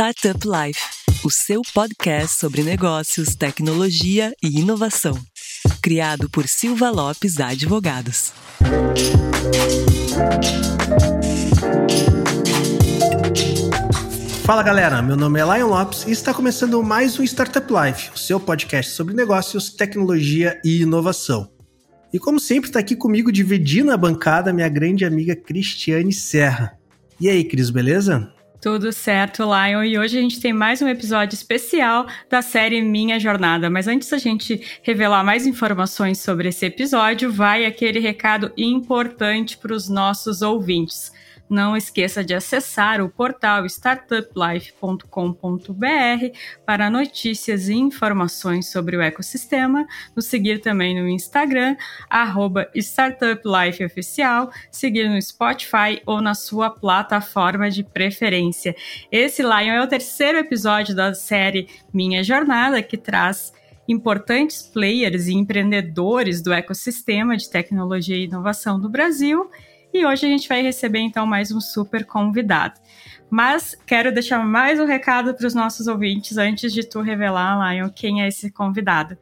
Startup Life, o seu podcast sobre negócios, tecnologia e inovação. Criado por Silva Lopes Advogados. Fala galera, meu nome é Lion Lopes e está começando mais um Startup Life, o seu podcast sobre negócios, tecnologia e inovação. E como sempre, está aqui comigo dividindo a bancada minha grande amiga Cristiane Serra. E aí, Cris, beleza? Tudo certo, Lion. E hoje a gente tem mais um episódio especial da série Minha Jornada. Mas antes da gente revelar mais informações sobre esse episódio, vai aquele recado importante para os nossos ouvintes. Não esqueça de acessar o portal startuplife.com.br para notícias e informações sobre o ecossistema, nos seguir também no Instagram, startuplifeoficial, seguir no Spotify ou na sua plataforma de preferência. Esse, Lion, é o terceiro episódio da série Minha Jornada, que traz importantes players e empreendedores do ecossistema de tecnologia e inovação do Brasil e hoje a gente vai receber então mais um super convidado. Mas quero deixar mais um recado para os nossos ouvintes antes de tu revelar, Lion, quem é esse convidado.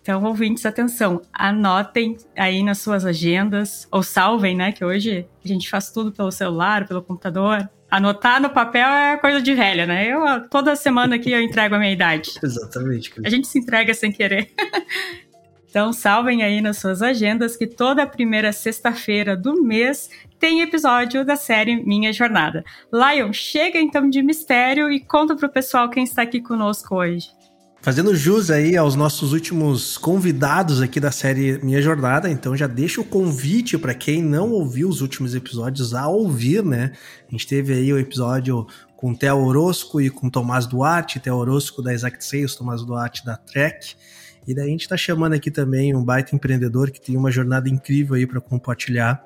Então, ouvintes, atenção, anotem aí nas suas agendas, ou salvem, né? Que hoje a gente faz tudo pelo celular, pelo computador. Anotar no papel é coisa de velha, né? Eu toda semana aqui eu entrego a minha idade. Exatamente. A gente se entrega sem querer. Então, salvem aí nas suas agendas que toda primeira sexta-feira do mês tem episódio da série Minha Jornada. Lion, chega então de mistério e conta pro pessoal quem está aqui conosco hoje. Fazendo jus aí aos nossos últimos convidados aqui da série Minha Jornada, então já deixa o convite para quem não ouviu os últimos episódios a ouvir, né? A gente teve aí o episódio com Theo Orosco e com Tomás Duarte, Theo Orosco da Exact Sales, Tomás Duarte da Trek. E daí a gente está chamando aqui também um baita empreendedor que tem uma jornada incrível aí para compartilhar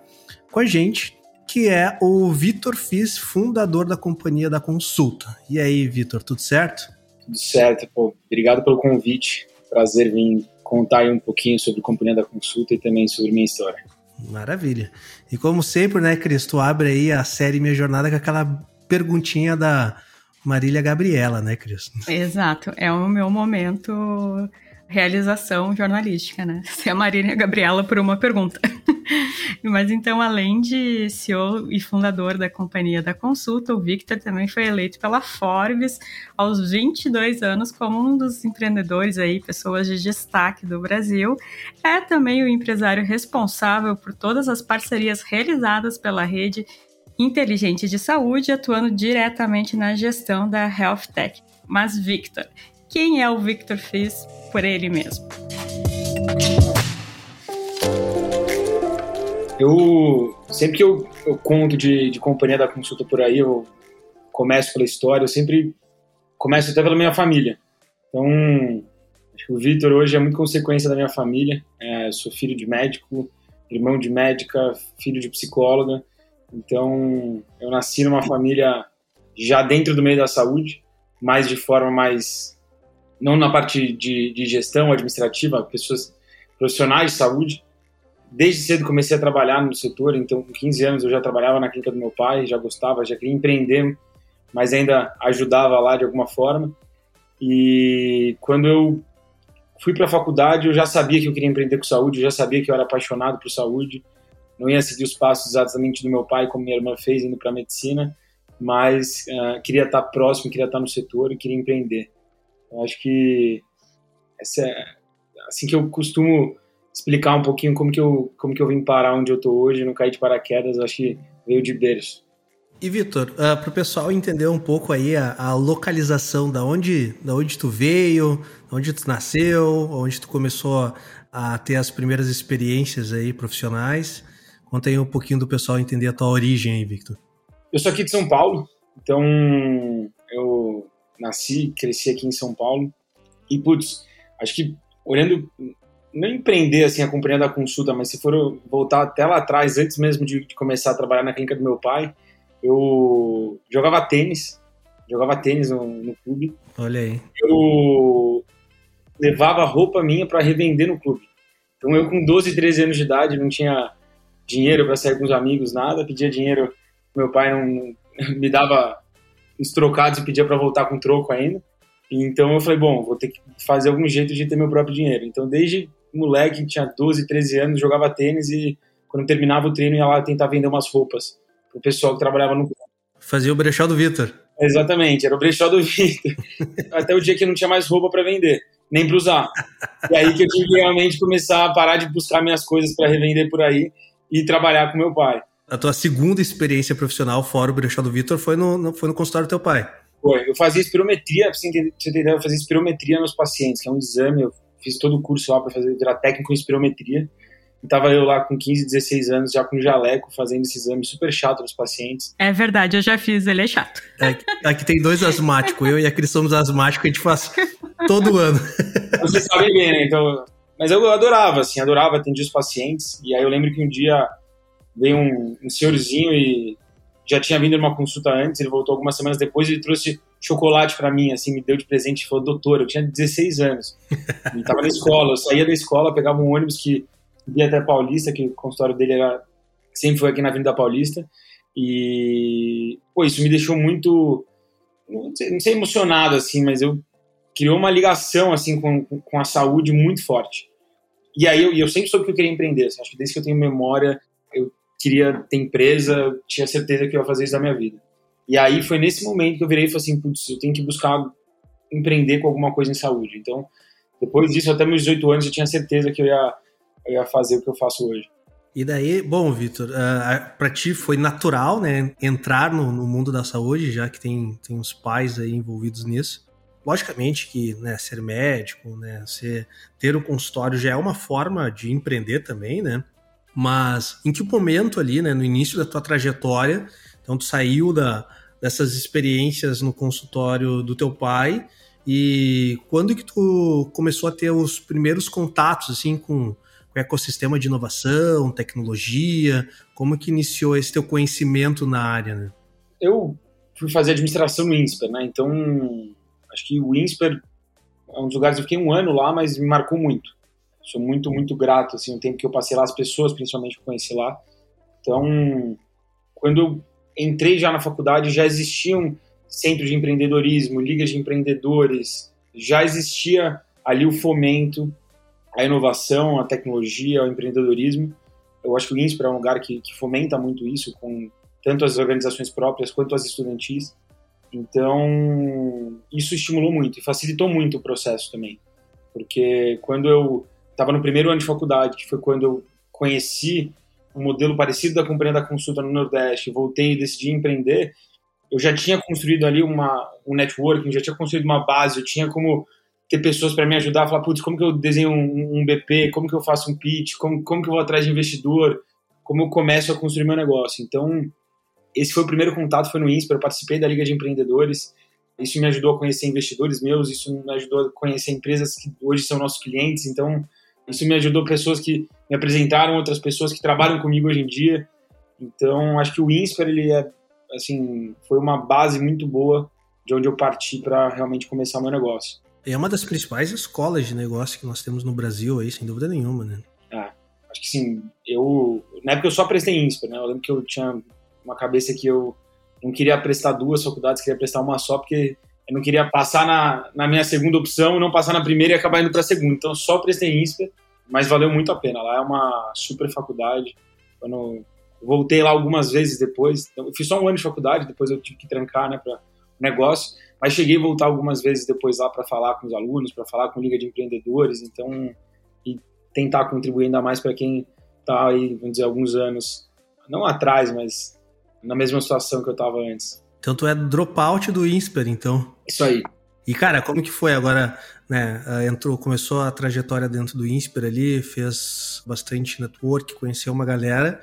com a gente, que é o Vitor Fiz, fundador da Companhia da Consulta. E aí, Vitor, tudo certo? Tudo certo, pô. Obrigado pelo convite. Prazer vir contar aí um pouquinho sobre a Companhia da Consulta e também sobre minha história. Maravilha. E como sempre, né, Cris, tu abre aí a série Minha Jornada com aquela perguntinha da Marília Gabriela, né, Cris? Exato. É o meu momento realização jornalística, né? Ser a Marília Gabriela por uma pergunta. Mas então, além de CEO e fundador da Companhia da Consulta, o Victor também foi eleito pela Forbes aos 22 anos como um dos empreendedores aí, pessoas de destaque do Brasil. É também o empresário responsável por todas as parcerias realizadas pela rede inteligente de saúde, atuando diretamente na gestão da Health Tech. Mas, Victor, quem é o Victor Fis por ele mesmo? Eu sempre que eu, eu conto de, de companhia da consulta por aí, eu começo pela história, eu sempre começo até pela minha família. Então, acho que o Vitor hoje é muito consequência da minha família. É, sou filho de médico, irmão de médica, filho de psicóloga. Então, eu nasci numa família já dentro do meio da saúde, mas de forma mais não na parte de, de gestão administrativa, pessoas profissionais de saúde. Desde cedo comecei a trabalhar no setor, então com 15 anos eu já trabalhava na clínica do meu pai, já gostava, já queria empreender, mas ainda ajudava lá de alguma forma. E quando eu fui para a faculdade, eu já sabia que eu queria empreender com saúde, eu já sabia que eu era apaixonado por saúde. Não ia seguir os passos exatamente do meu pai, como minha irmã fez, indo para medicina, mas uh, queria estar próximo, queria estar no setor e queria empreender. Eu acho que essa é assim que eu costumo explicar um pouquinho como que eu como que eu vim parar onde eu tô hoje, não caí de paraquedas, acho que veio de berço. E Vitor, uh, ah, para o pessoal entender um pouco aí a, a, localização da onde, da onde tu veio, onde tu nasceu, onde tu começou a, ter as primeiras experiências aí profissionais, conta aí um pouquinho do pessoal entender a tua origem aí, Victor. Eu sou aqui de São Paulo, então eu nasci, cresci aqui em São Paulo. E, putz, acho que olhando, não empreender assim a companhia da consulta, mas se for voltar até lá atrás, antes mesmo de, de começar a trabalhar na clínica do meu pai, eu jogava tênis, jogava tênis no, no clube. Olha aí. Eu levava roupa minha para revender no clube. Então eu com 12, 13 anos de idade não tinha dinheiro para sair com os amigos, nada, pedia dinheiro, meu pai não me dava os trocados e pedia para voltar com troco ainda. Então eu falei, bom, vou ter que fazer algum jeito de ter meu próprio dinheiro. Então desde moleque, tinha 12, 13 anos, jogava tênis e quando terminava o treino ia lá tentar vender umas roupas pro pessoal que trabalhava no Fazia o brechó do Vitor. Exatamente, era o brechó do Vitor. Até o dia que não tinha mais roupa para vender, nem para usar. E aí que eu tive que realmente começar a parar de buscar minhas coisas para revender por aí e trabalhar com meu pai. A tua segunda experiência profissional fora o brechó do Vitor foi no, no, foi no consultório do teu pai? Foi. Eu fazia espirometria, pra você entender, eu fazia espirometria nos pacientes, que é um exame, eu fiz todo o curso lá para fazer, virar técnico em espirometria. E tava eu lá com 15, 16 anos, já com jaleco, fazendo esse exame super chato nos pacientes. É verdade, eu já fiz, ele é chato. É, aqui tem dois asmáticos, eu e a Cris somos asmáticos, a gente faz todo ano. Você sabe bem, né? Então, mas eu adorava, assim, adorava atender os pacientes. E aí eu lembro que um dia veio um, um senhorzinho e já tinha vindo numa consulta antes, ele voltou algumas semanas depois e trouxe chocolate para mim, assim, me deu de presente e falou, doutor, eu tinha 16 anos, e tava na escola, eu saía da escola, pegava um ônibus que ia até Paulista, que o consultório dele era, sempre foi aqui na Avenida Paulista, e, pô, isso me deixou muito, não sei, não sei emocionado, assim, mas eu criou uma ligação, assim, com, com a saúde muito forte. E aí eu, eu sempre soube que eu queria empreender, assim, acho que desde que eu tenho memória, queria ter empresa, tinha certeza que eu ia fazer isso da minha vida. E aí foi nesse momento que eu virei e falei assim, putz, eu tenho que buscar empreender com alguma coisa em saúde. Então, depois disso, até meus 18 anos, eu tinha certeza que eu ia, eu ia fazer o que eu faço hoje. E daí, bom, Vitor, uh, para ti foi natural, né, entrar no, no, mundo da saúde, já que tem, tem uns pais aí envolvidos nisso. Logicamente que, né, ser médico, né, ser, ter um consultório já é uma forma de empreender também, né? Mas em que momento ali, né, no início da tua trajetória, então tu saiu da, dessas experiências no consultório do teu pai e quando que tu começou a ter os primeiros contatos assim com, o ecossistema de inovação, tecnologia, como que iniciou esse teu conhecimento na área, né? Eu fui fazer administração no INSPER, né? Então, acho que o INSPER é um dos lugares eu fiquei um ano lá, mas me marcou muito sou muito, muito grato, assim, o tempo que eu passei lá, as pessoas, principalmente, que conheci lá. Então, quando eu entrei já na faculdade, já existiam centros de empreendedorismo, ligas de empreendedores, já existia ali o fomento, a inovação, a tecnologia, o empreendedorismo. Eu acho que o INSPER é um lugar que, que fomenta muito isso, com tanto as organizações próprias quanto as estudantis. Então, isso estimulou muito e facilitou muito o processo também. Porque quando eu estava no primeiro ano de faculdade, que foi quando eu conheci um modelo parecido da companhia da consulta no Nordeste, voltei e decidi empreender, eu já tinha construído ali uma, um networking, já tinha construído uma base, eu tinha como ter pessoas para me ajudar falar, putz, como que eu desenho um, um, BP, como que eu faço um pitch, como, como que eu vou atrás de investidor, como eu começo a construir meu negócio. Então, esse foi o primeiro contato, foi no INSPER, eu participei da Liga de Empreendedores, isso me ajudou a conhecer investidores meus, isso me ajudou a conhecer empresas que hoje são nossos clientes, então isso me ajudou pessoas que me apresentaram, outras pessoas que trabalham comigo hoje em dia. Então, acho que o INSPER, ele é, assim, foi uma base muito boa de onde eu parti para realmente começar meu negócio. É uma das principais escolas de negócio que nós temos no Brasil aí, sem dúvida nenhuma, né? Ah, acho que sim. Eu, na época eu só prestei INSPER, né? Eu lembro que eu tinha uma cabeça que eu não queria prestar duas faculdades, queria prestar uma só, porque eu não queria passar na, na minha segunda opção, não passar na primeira e acabar indo para a segunda. Então só prestei INSPER, mas valeu muito a pena. Lá é uma super faculdade. Quando voltei lá algumas vezes depois, eu fiz só um ano de faculdade, depois eu tive que trancar, né, para negócio, mas cheguei a voltar algumas vezes depois lá para falar com os alunos, para falar com liga de empreendedores, então e tentar contribuir ainda mais para quem está aí, vamos dizer, alguns anos não atrás, mas na mesma situação que eu estava antes. Então tu é dropout do INSPER, então. Isso aí. E cara, como que foi agora, né? Ah, entrou, começou a trajetória dentro do INSPER ali, fez bastante network, conheceu uma galera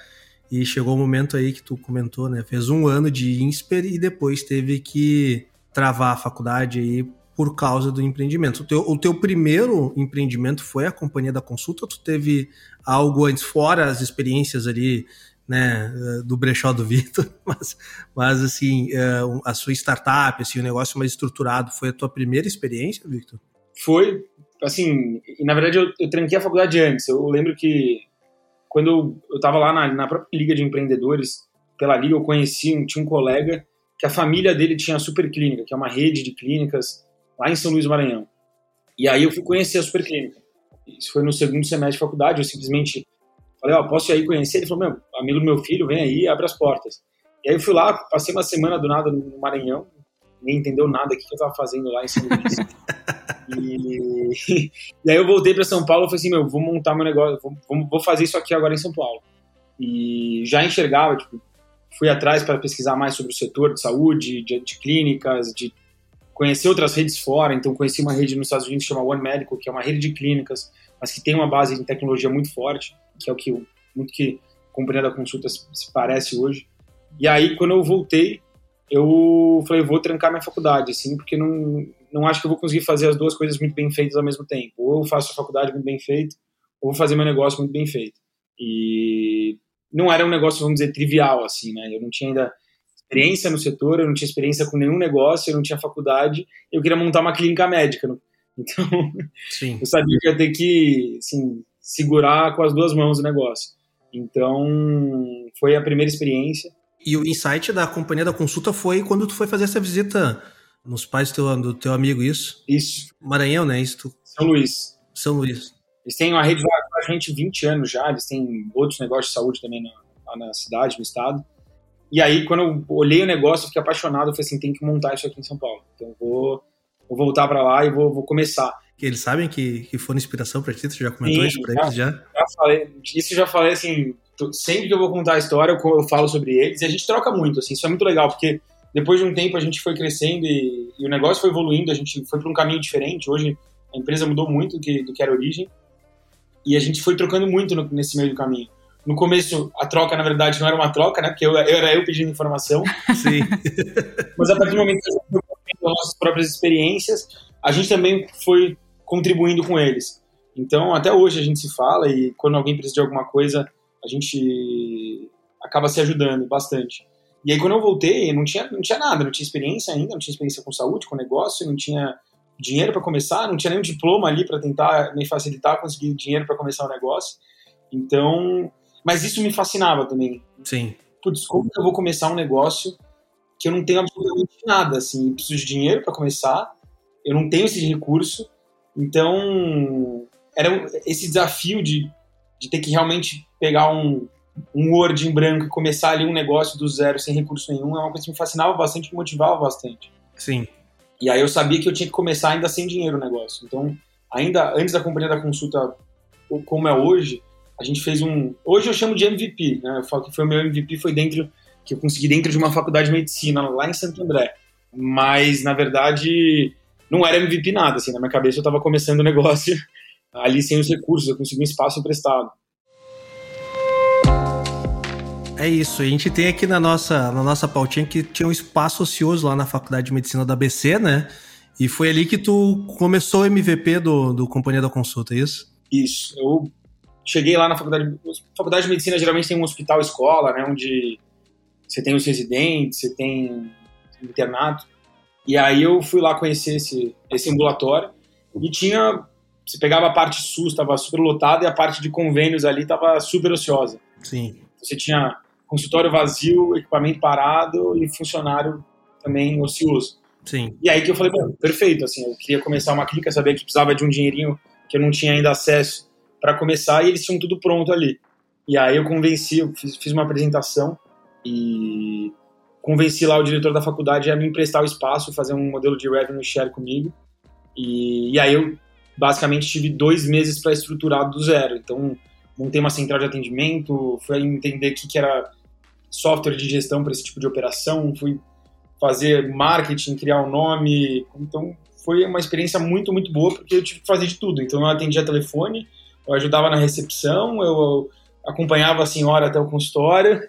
e chegou o um momento aí que tu comentou, né? Fez um ano de INSPER e depois teve que travar a faculdade aí por causa do empreendimento. O teu, o teu primeiro empreendimento foi a companhia da consulta ou tu teve algo antes, fora as experiências ali né, do brechó do Vitor, mas, mas assim, é, a sua startup, assim, o negócio mais estruturado, foi a tua primeira experiência, Victor? Foi, assim, e na verdade eu, eu tranquei a faculdade antes, eu lembro que quando eu estava lá na, na própria liga de empreendedores, pela liga eu conheci, tinha um colega que a família dele tinha a Super Clínica, que é uma rede de clínicas lá em São Luís do Maranhão. E aí eu fui conhecer a Super Clínica. Isso foi no segundo semestre de faculdade, eu simplesmente falei, ó, oh, posso ir aí conhecer? Ele falou, meu, amigo do meu filho, vem aí, abre as portas. E aí eu fui lá, passei uma semana do nada no Maranhão, nem entendeu nada do que eu tava fazendo lá em São Luís. e... e aí eu voltei para São Paulo e falei assim, meu, vou montar meu negócio, vou, vou fazer isso aqui agora em São Paulo. E já enxergava, tipo, fui atrás para pesquisar mais sobre o setor de saúde, de, de clínicas, de conhecer outras redes fora. Então, conheci uma rede nos Estados Unidos que chama One Medical, que é uma rede de clínicas, mas que tem uma base em tecnologia muito forte, que é o que muito que a companhia da consulta se parece hoje. E aí, quando eu voltei, eu falei, vou trancar minha faculdade, assim, porque não, não acho que eu vou conseguir fazer as duas coisas muito bem feitas ao mesmo tempo. Ou eu faço a faculdade muito bem feita, ou vou fazer meu negócio muito bem feito. E não era um negócio, vamos dizer, trivial, assim, né? Eu não tinha ainda experiência no setor, eu não tinha experiência com nenhum negócio, eu não tinha faculdade, eu queria montar uma clínica médica. Então, Sim. eu sabia que ia ter que, assim, segurar com as duas mãos o negócio. Então, foi a primeira experiência. E o insight da companhia da consulta foi quando tu foi fazer essa visita nos pais do teu, do teu amigo, isso? Isso. Maranhão, né? Isso tu... São Luís. São Luís. Eles têm uma rede com a gente 20 anos já, eles têm outros negócios de saúde também na, na cidade, no estado. E aí, quando eu olhei o negócio, eu fiquei apaixonado. Eu falei assim: tem que montar isso aqui em São Paulo. Então, vou, vou voltar para lá e vou, vou começar. Eles sabem que, que foi inspiração para ti? Tu já comentou Sim, isso para eles já? já falei, isso já falei assim. Sempre que eu vou contar a história, eu, eu falo sobre eles e a gente troca muito. Assim, isso é muito legal, porque depois de um tempo a gente foi crescendo e, e o negócio foi evoluindo, a gente foi para um caminho diferente. Hoje a empresa mudou muito do que, do que era a origem. E a gente foi trocando muito no, nesse meio do caminho. No começo, a troca, na verdade, não era uma troca, né? Porque eu, eu era eu pedindo informação. Sim. Mas a partir do momento que a gente foi as nossas próprias experiências, a gente também foi contribuindo com eles. Então, até hoje a gente se fala e quando alguém precisa de alguma coisa, a gente acaba se ajudando bastante. E aí, quando eu voltei, não tinha, não tinha nada, não tinha experiência ainda, não tinha experiência com saúde, com negócio, não tinha dinheiro para começar, não tinha nenhum diploma ali para tentar me facilitar conseguir dinheiro para começar o negócio. Então, mas isso me fascinava também. Sim. Putz, como que eu vou começar um negócio que eu não tenho absolutamente nada, assim, preciso de dinheiro para começar, eu não tenho esse recurso, então era esse desafio de, de ter que realmente pegar um, um Word em branco e começar ali um negócio do zero sem recurso nenhum é uma coisa que me fascinava bastante, me motivava bastante. Sim. E aí eu sabia que eu tinha que começar ainda sem dinheiro o negócio. Então, ainda antes da companhia da consulta, como é hoje, a gente fez um. Hoje eu chamo de MVP, né? Eu falo que foi o meu MVP, foi dentro. que eu consegui dentro de uma faculdade de medicina lá em Santo André. Mas, na verdade, não era MVP nada. Assim, na minha cabeça eu estava começando o negócio ali sem os recursos, eu consegui um espaço emprestado. É isso, a gente tem aqui na nossa, na nossa pautinha que tinha um espaço ocioso lá na Faculdade de Medicina da ABC, né? E foi ali que tu começou o MVP do, do Companhia da Consulta, é isso? Isso. Eu cheguei lá na faculdade. Faculdade de Medicina geralmente tem um hospital escola, né? Onde você tem os residentes, você tem internato. E aí eu fui lá conhecer esse, esse ambulatório e tinha. Você pegava a parte SUS, estava super lotada, e a parte de convênios ali estava super ociosa. Sim. Você tinha consultório vazio, equipamento parado e funcionário também ocioso. Sim. E aí que eu falei, bom, perfeito, assim, eu queria começar uma clínica, sabia que precisava de um dinheirinho que eu não tinha ainda acesso para começar e eles tinham tudo pronto ali. E aí eu convenci, eu fiz, fiz uma apresentação e convenci lá o diretor da faculdade a me emprestar o espaço, fazer um modelo de revenue share comigo. E, e aí eu basicamente tive dois meses para estruturar do zero. Então montei uma central de atendimento, fui entender o que, que era software de gestão para esse tipo de operação, fui fazer marketing, criar o um nome. Então foi uma experiência muito, muito boa porque eu tive que fazer de tudo. Então eu atendia telefone, eu ajudava na recepção, eu acompanhava a senhora até o consultório,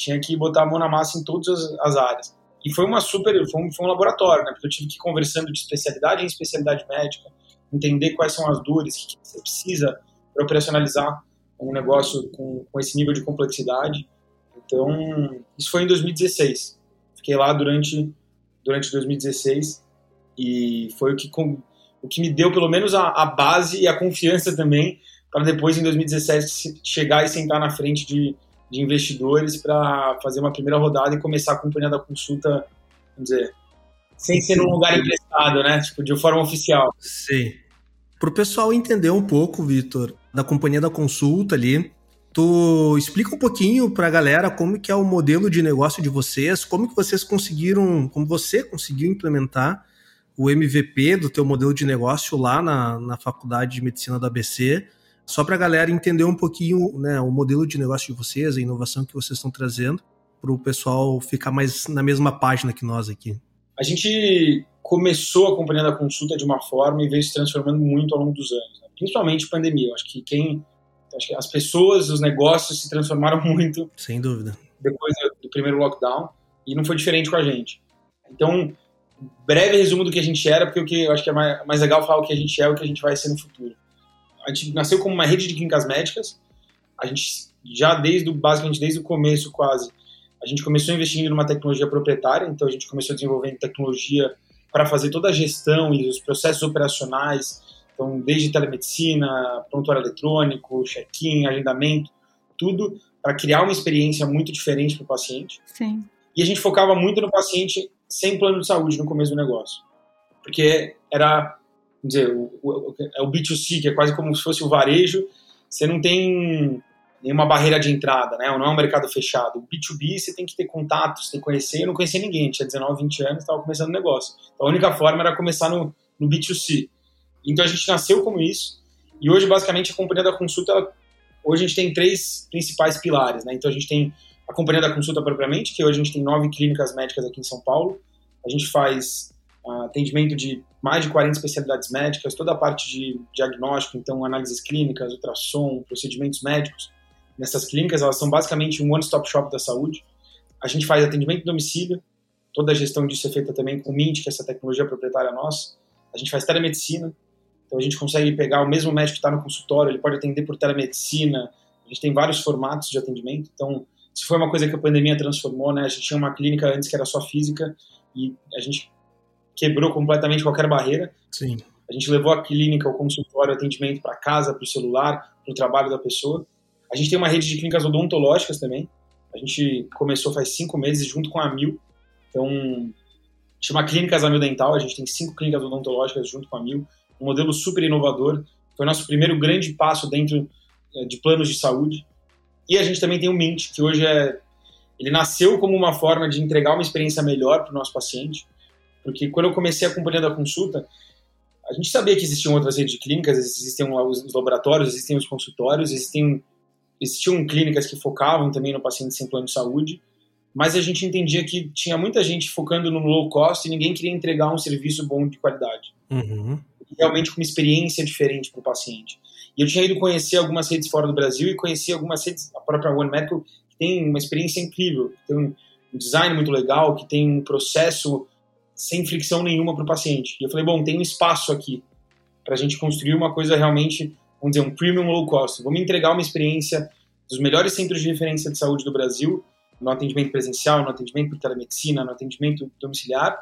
tinha que botar a mão na massa em todas as, as áreas. E foi uma super, foi um, foi um laboratório, né? Porque eu tive que ir conversando de especialidade em especialidade médica, entender quais são as dores, o que, que você precisa para operacionalizar um negócio com, com esse nível de complexidade. Então, isso foi em 2016. Fiquei lá durante, durante 2016 e foi o que, o que me deu pelo menos a, a base e a confiança também para depois, em 2017, chegar e sentar na frente de, de investidores para fazer uma primeira rodada e começar a companhia da consulta vamos dizer, sem ser num lugar emprestado, né? Tipo, de forma oficial. Sim. Para o pessoal entender um pouco, Vitor, da companhia da consulta ali, tu explica um pouquinho para a galera como que é o modelo de negócio de vocês, como que vocês conseguiram, como você conseguiu implementar o MVP do teu modelo de negócio lá na, na faculdade de medicina da ABC, só para a galera entender um pouquinho né, o modelo de negócio de vocês, a inovação que vocês estão trazendo, para o pessoal ficar mais na mesma página que nós aqui. A gente começou a companhia da consulta de uma forma e veio se transformando muito ao longo dos anos, né? principalmente pandemia. Eu acho que quem, acho que as pessoas, os negócios se transformaram muito. Sem dúvida. Depois do primeiro lockdown e não foi diferente com a gente. Então, breve resumo do que a gente era, porque o que eu acho que é mais, mais legal falar o que a gente é e o que a gente vai ser no futuro. A gente nasceu como uma rede de clínicas médicas. A gente já desde o basicamente desde o começo quase a gente começou investindo numa tecnologia proprietária, então a gente começou desenvolvendo tecnologia para fazer toda a gestão e os processos operacionais, então desde telemedicina, prontuário eletrônico, check-in, agendamento, tudo para criar uma experiência muito diferente para o paciente. Sim. E a gente focava muito no paciente sem plano de saúde no começo do negócio, porque era, dizer, o, o, é o B2C, que é quase como se fosse o varejo, você não tem nenhuma barreira de entrada, né? Não é um mercado fechado. O B2B você tem que ter contatos, tem que conhecer. Eu não conhecia ninguém, tinha 19, 20 anos, estava começando o negócio. Então a única forma era começar no, no B2C. Então a gente nasceu como isso. E hoje, basicamente, a companhia da consulta, ela, hoje a gente tem três principais pilares, né? Então a gente tem a companhia da consulta propriamente, que hoje a gente tem nove clínicas médicas aqui em São Paulo. A gente faz uh, atendimento de mais de 40 especialidades médicas, toda a parte de diagnóstico, então análises clínicas, ultrassom, procedimentos médicos nessas clínicas, elas são basicamente um one-stop shop da saúde. A gente faz atendimento em domicílio, toda a gestão disso é feita também com o Mint, que é essa tecnologia proprietária nossa. A gente faz telemedicina, então a gente consegue pegar o mesmo médico que está no consultório, ele pode atender por telemedicina. A gente tem vários formatos de atendimento, então se foi uma coisa que a pandemia transformou, né? A gente tinha uma clínica antes que era só física e a gente quebrou completamente qualquer barreira. Sim. A gente levou a clínica, o consultório, o atendimento para casa, para o celular, para o trabalho da pessoa. A gente tem uma rede de clínicas odontológicas também. A gente começou faz cinco meses junto com a Mil. Então, chama Clínicas Amil Dental. A gente tem cinco clínicas odontológicas junto com a Mil. Um modelo super inovador. Foi nosso primeiro grande passo dentro eh, de planos de saúde. E a gente também tem o Mint, que hoje é. Ele nasceu como uma forma de entregar uma experiência melhor para o nosso paciente. Porque quando eu comecei a companhia da consulta, a gente sabia que existiam outras redes de clínicas, existiam os laboratórios, existem os consultórios, existem Existiam clínicas que focavam também no paciente sem plano de saúde, mas a gente entendia que tinha muita gente focando no low cost e ninguém queria entregar um serviço bom de qualidade. Uhum. Realmente com uma experiência diferente para o paciente. E eu tinha ido conhecer algumas redes fora do Brasil e conheci algumas redes, a própria One Medical, que tem uma experiência incrível, que tem um design muito legal, que tem um processo sem fricção nenhuma para o paciente. E eu falei, bom, tem um espaço aqui para a gente construir uma coisa realmente vamos dizer, um premium low cost. Vamos entregar uma experiência dos melhores centros de referência de saúde do Brasil, no atendimento presencial, no atendimento por telemedicina, no atendimento domiciliar,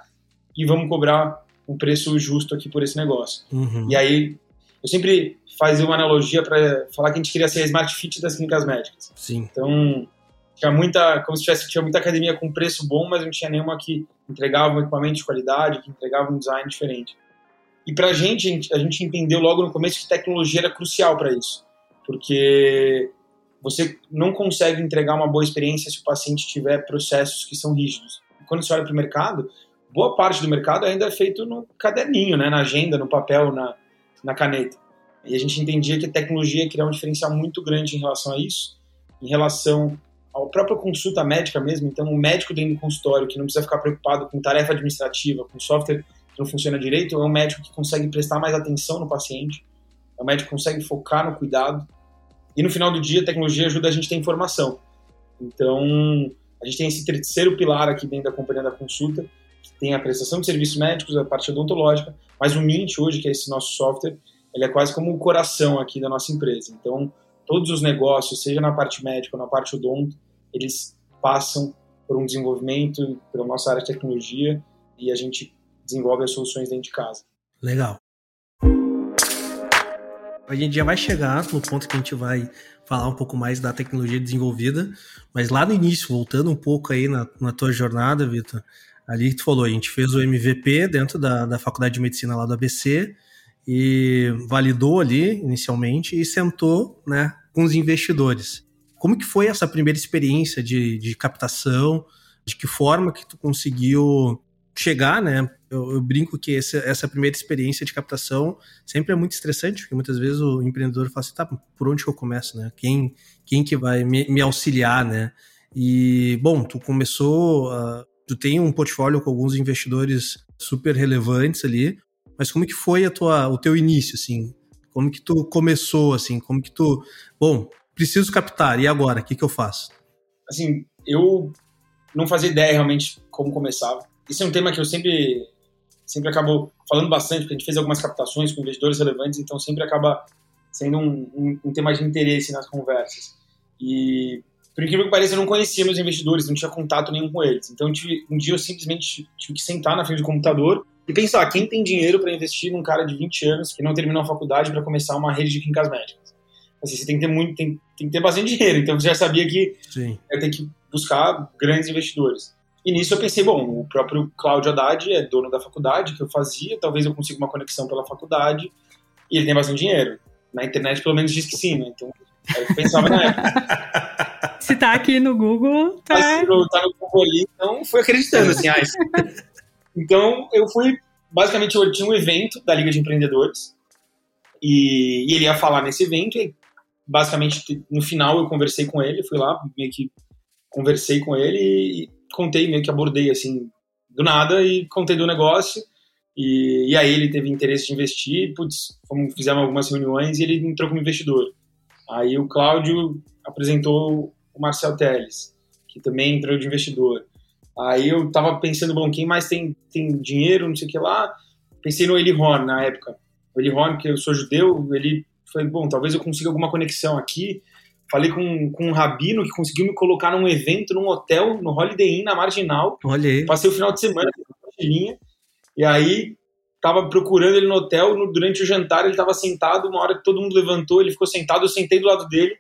e vamos cobrar um preço justo aqui por esse negócio. Uhum. E aí, eu sempre fazia uma analogia para falar que a gente queria ser a Smart Fit das clínicas médicas. Sim. Então, tinha muita, como se tivesse, tinha muita academia com preço bom, mas não tinha nenhuma que entregava um equipamento de qualidade, que entregava um design diferente. E para a gente, a gente entendeu logo no começo que tecnologia era crucial para isso, porque você não consegue entregar uma boa experiência se o paciente tiver processos que são rígidos. Quando você olha para o mercado, boa parte do mercado ainda é feito no caderninho, né, na agenda, no papel, na, na caneta. E a gente entendia que a tecnologia ia criar um diferencial muito grande em relação a isso, em relação à própria consulta médica mesmo. Então, o médico dentro do consultório, que não precisa ficar preocupado com tarefa administrativa, com software não funciona direito, é um médico que consegue prestar mais atenção no paciente, é um médico que consegue focar no cuidado. E no final do dia, a tecnologia ajuda a gente a ter informação. Então, a gente tem esse terceiro pilar aqui dentro da companhia da consulta, que tem a prestação de serviços médicos, a parte odontológica, mas o Mint hoje, que é esse nosso software, ele é quase como o coração aqui da nossa empresa. Então, todos os negócios, seja na parte médica ou na parte odonto, eles passam por um desenvolvimento pela nossa área de tecnologia e a gente desenvolve as soluções dentro de casa. Legal. A gente já vai chegar no ponto que a gente vai falar um pouco mais da tecnologia desenvolvida, mas lá no início, voltando um pouco aí na, na tua jornada, Vitor, Ali tu falou, a gente fez o MVP dentro da, da Faculdade de Medicina lá do ABC e validou ali inicialmente e sentou né, com os investidores. Como que foi essa primeira experiência de, de captação? De que forma que tu conseguiu chegar, né? Eu, eu brinco que essa, primeira experiência de captação sempre é muito estressante, porque muitas vezes o empreendedor fala assim, tá, por onde que eu começo, né? Quem, quem que vai me, me auxiliar, né? E, bom, tu começou, uh, tu tem um portfólio com alguns investidores super relevantes ali, mas como que foi a tua, o teu início, assim? Como que tu começou, assim? Como que tu, bom, preciso captar, e agora? O que que eu faço? Assim, eu não fazia ideia realmente como começava. Isso é um tema que eu sempre sempre acabo falando bastante, porque a gente fez algumas captações com investidores relevantes, então sempre acaba sendo um, um, um tema de interesse nas conversas. E, por incrível que pareça, eu não conhecia meus investidores, não tinha contato nenhum com eles. Então, tive, um dia eu simplesmente tive que sentar na frente do computador e pensar, quem tem dinheiro para investir num cara de 20 anos que não terminou a faculdade para começar uma rede de clínicas médicas? Assim, você tem que ter muito, tem, tem que ter bastante dinheiro, então você já sabia que Sim. eu tenho que buscar grandes investidores. E nisso eu pensei, bom, o próprio Cláudio Haddad é dono da faculdade que eu fazia, talvez eu consiga uma conexão pela faculdade, e ele tem bastante dinheiro. Na internet, pelo menos, diz que sim, né? Então, eu pensava na época. Se tá aqui no Google, tá. Mas, tá no Google ali, então fui acreditando, assim, ah, Então, eu fui, basicamente, eu tinha um evento da Liga de Empreendedores, e, e ele ia falar nesse evento, e basicamente, no final, eu conversei com ele, fui lá, meio que conversei com ele e contei, meio que abordei assim, do nada e contei do negócio. E, e aí ele teve interesse de investir, putz, fizemos algumas reuniões e ele entrou como investidor. Aí o Cláudio apresentou o Marcel Teles, que também entrou de investidor. Aí eu tava pensando, bom, quem mais tem, tem dinheiro, não sei o que lá. Pensei no Eli Horn na época. O Eli Horn, que eu sou judeu, ele foi, bom, talvez eu consiga alguma conexão aqui. Falei com, com um rabino que conseguiu me colocar num evento, num hotel, no Holiday Inn, na Marginal. Olha aí. Passei o final de semana linha, e aí tava procurando ele no hotel, no, durante o jantar ele tava sentado, uma hora que todo mundo levantou, ele ficou sentado, eu sentei do lado dele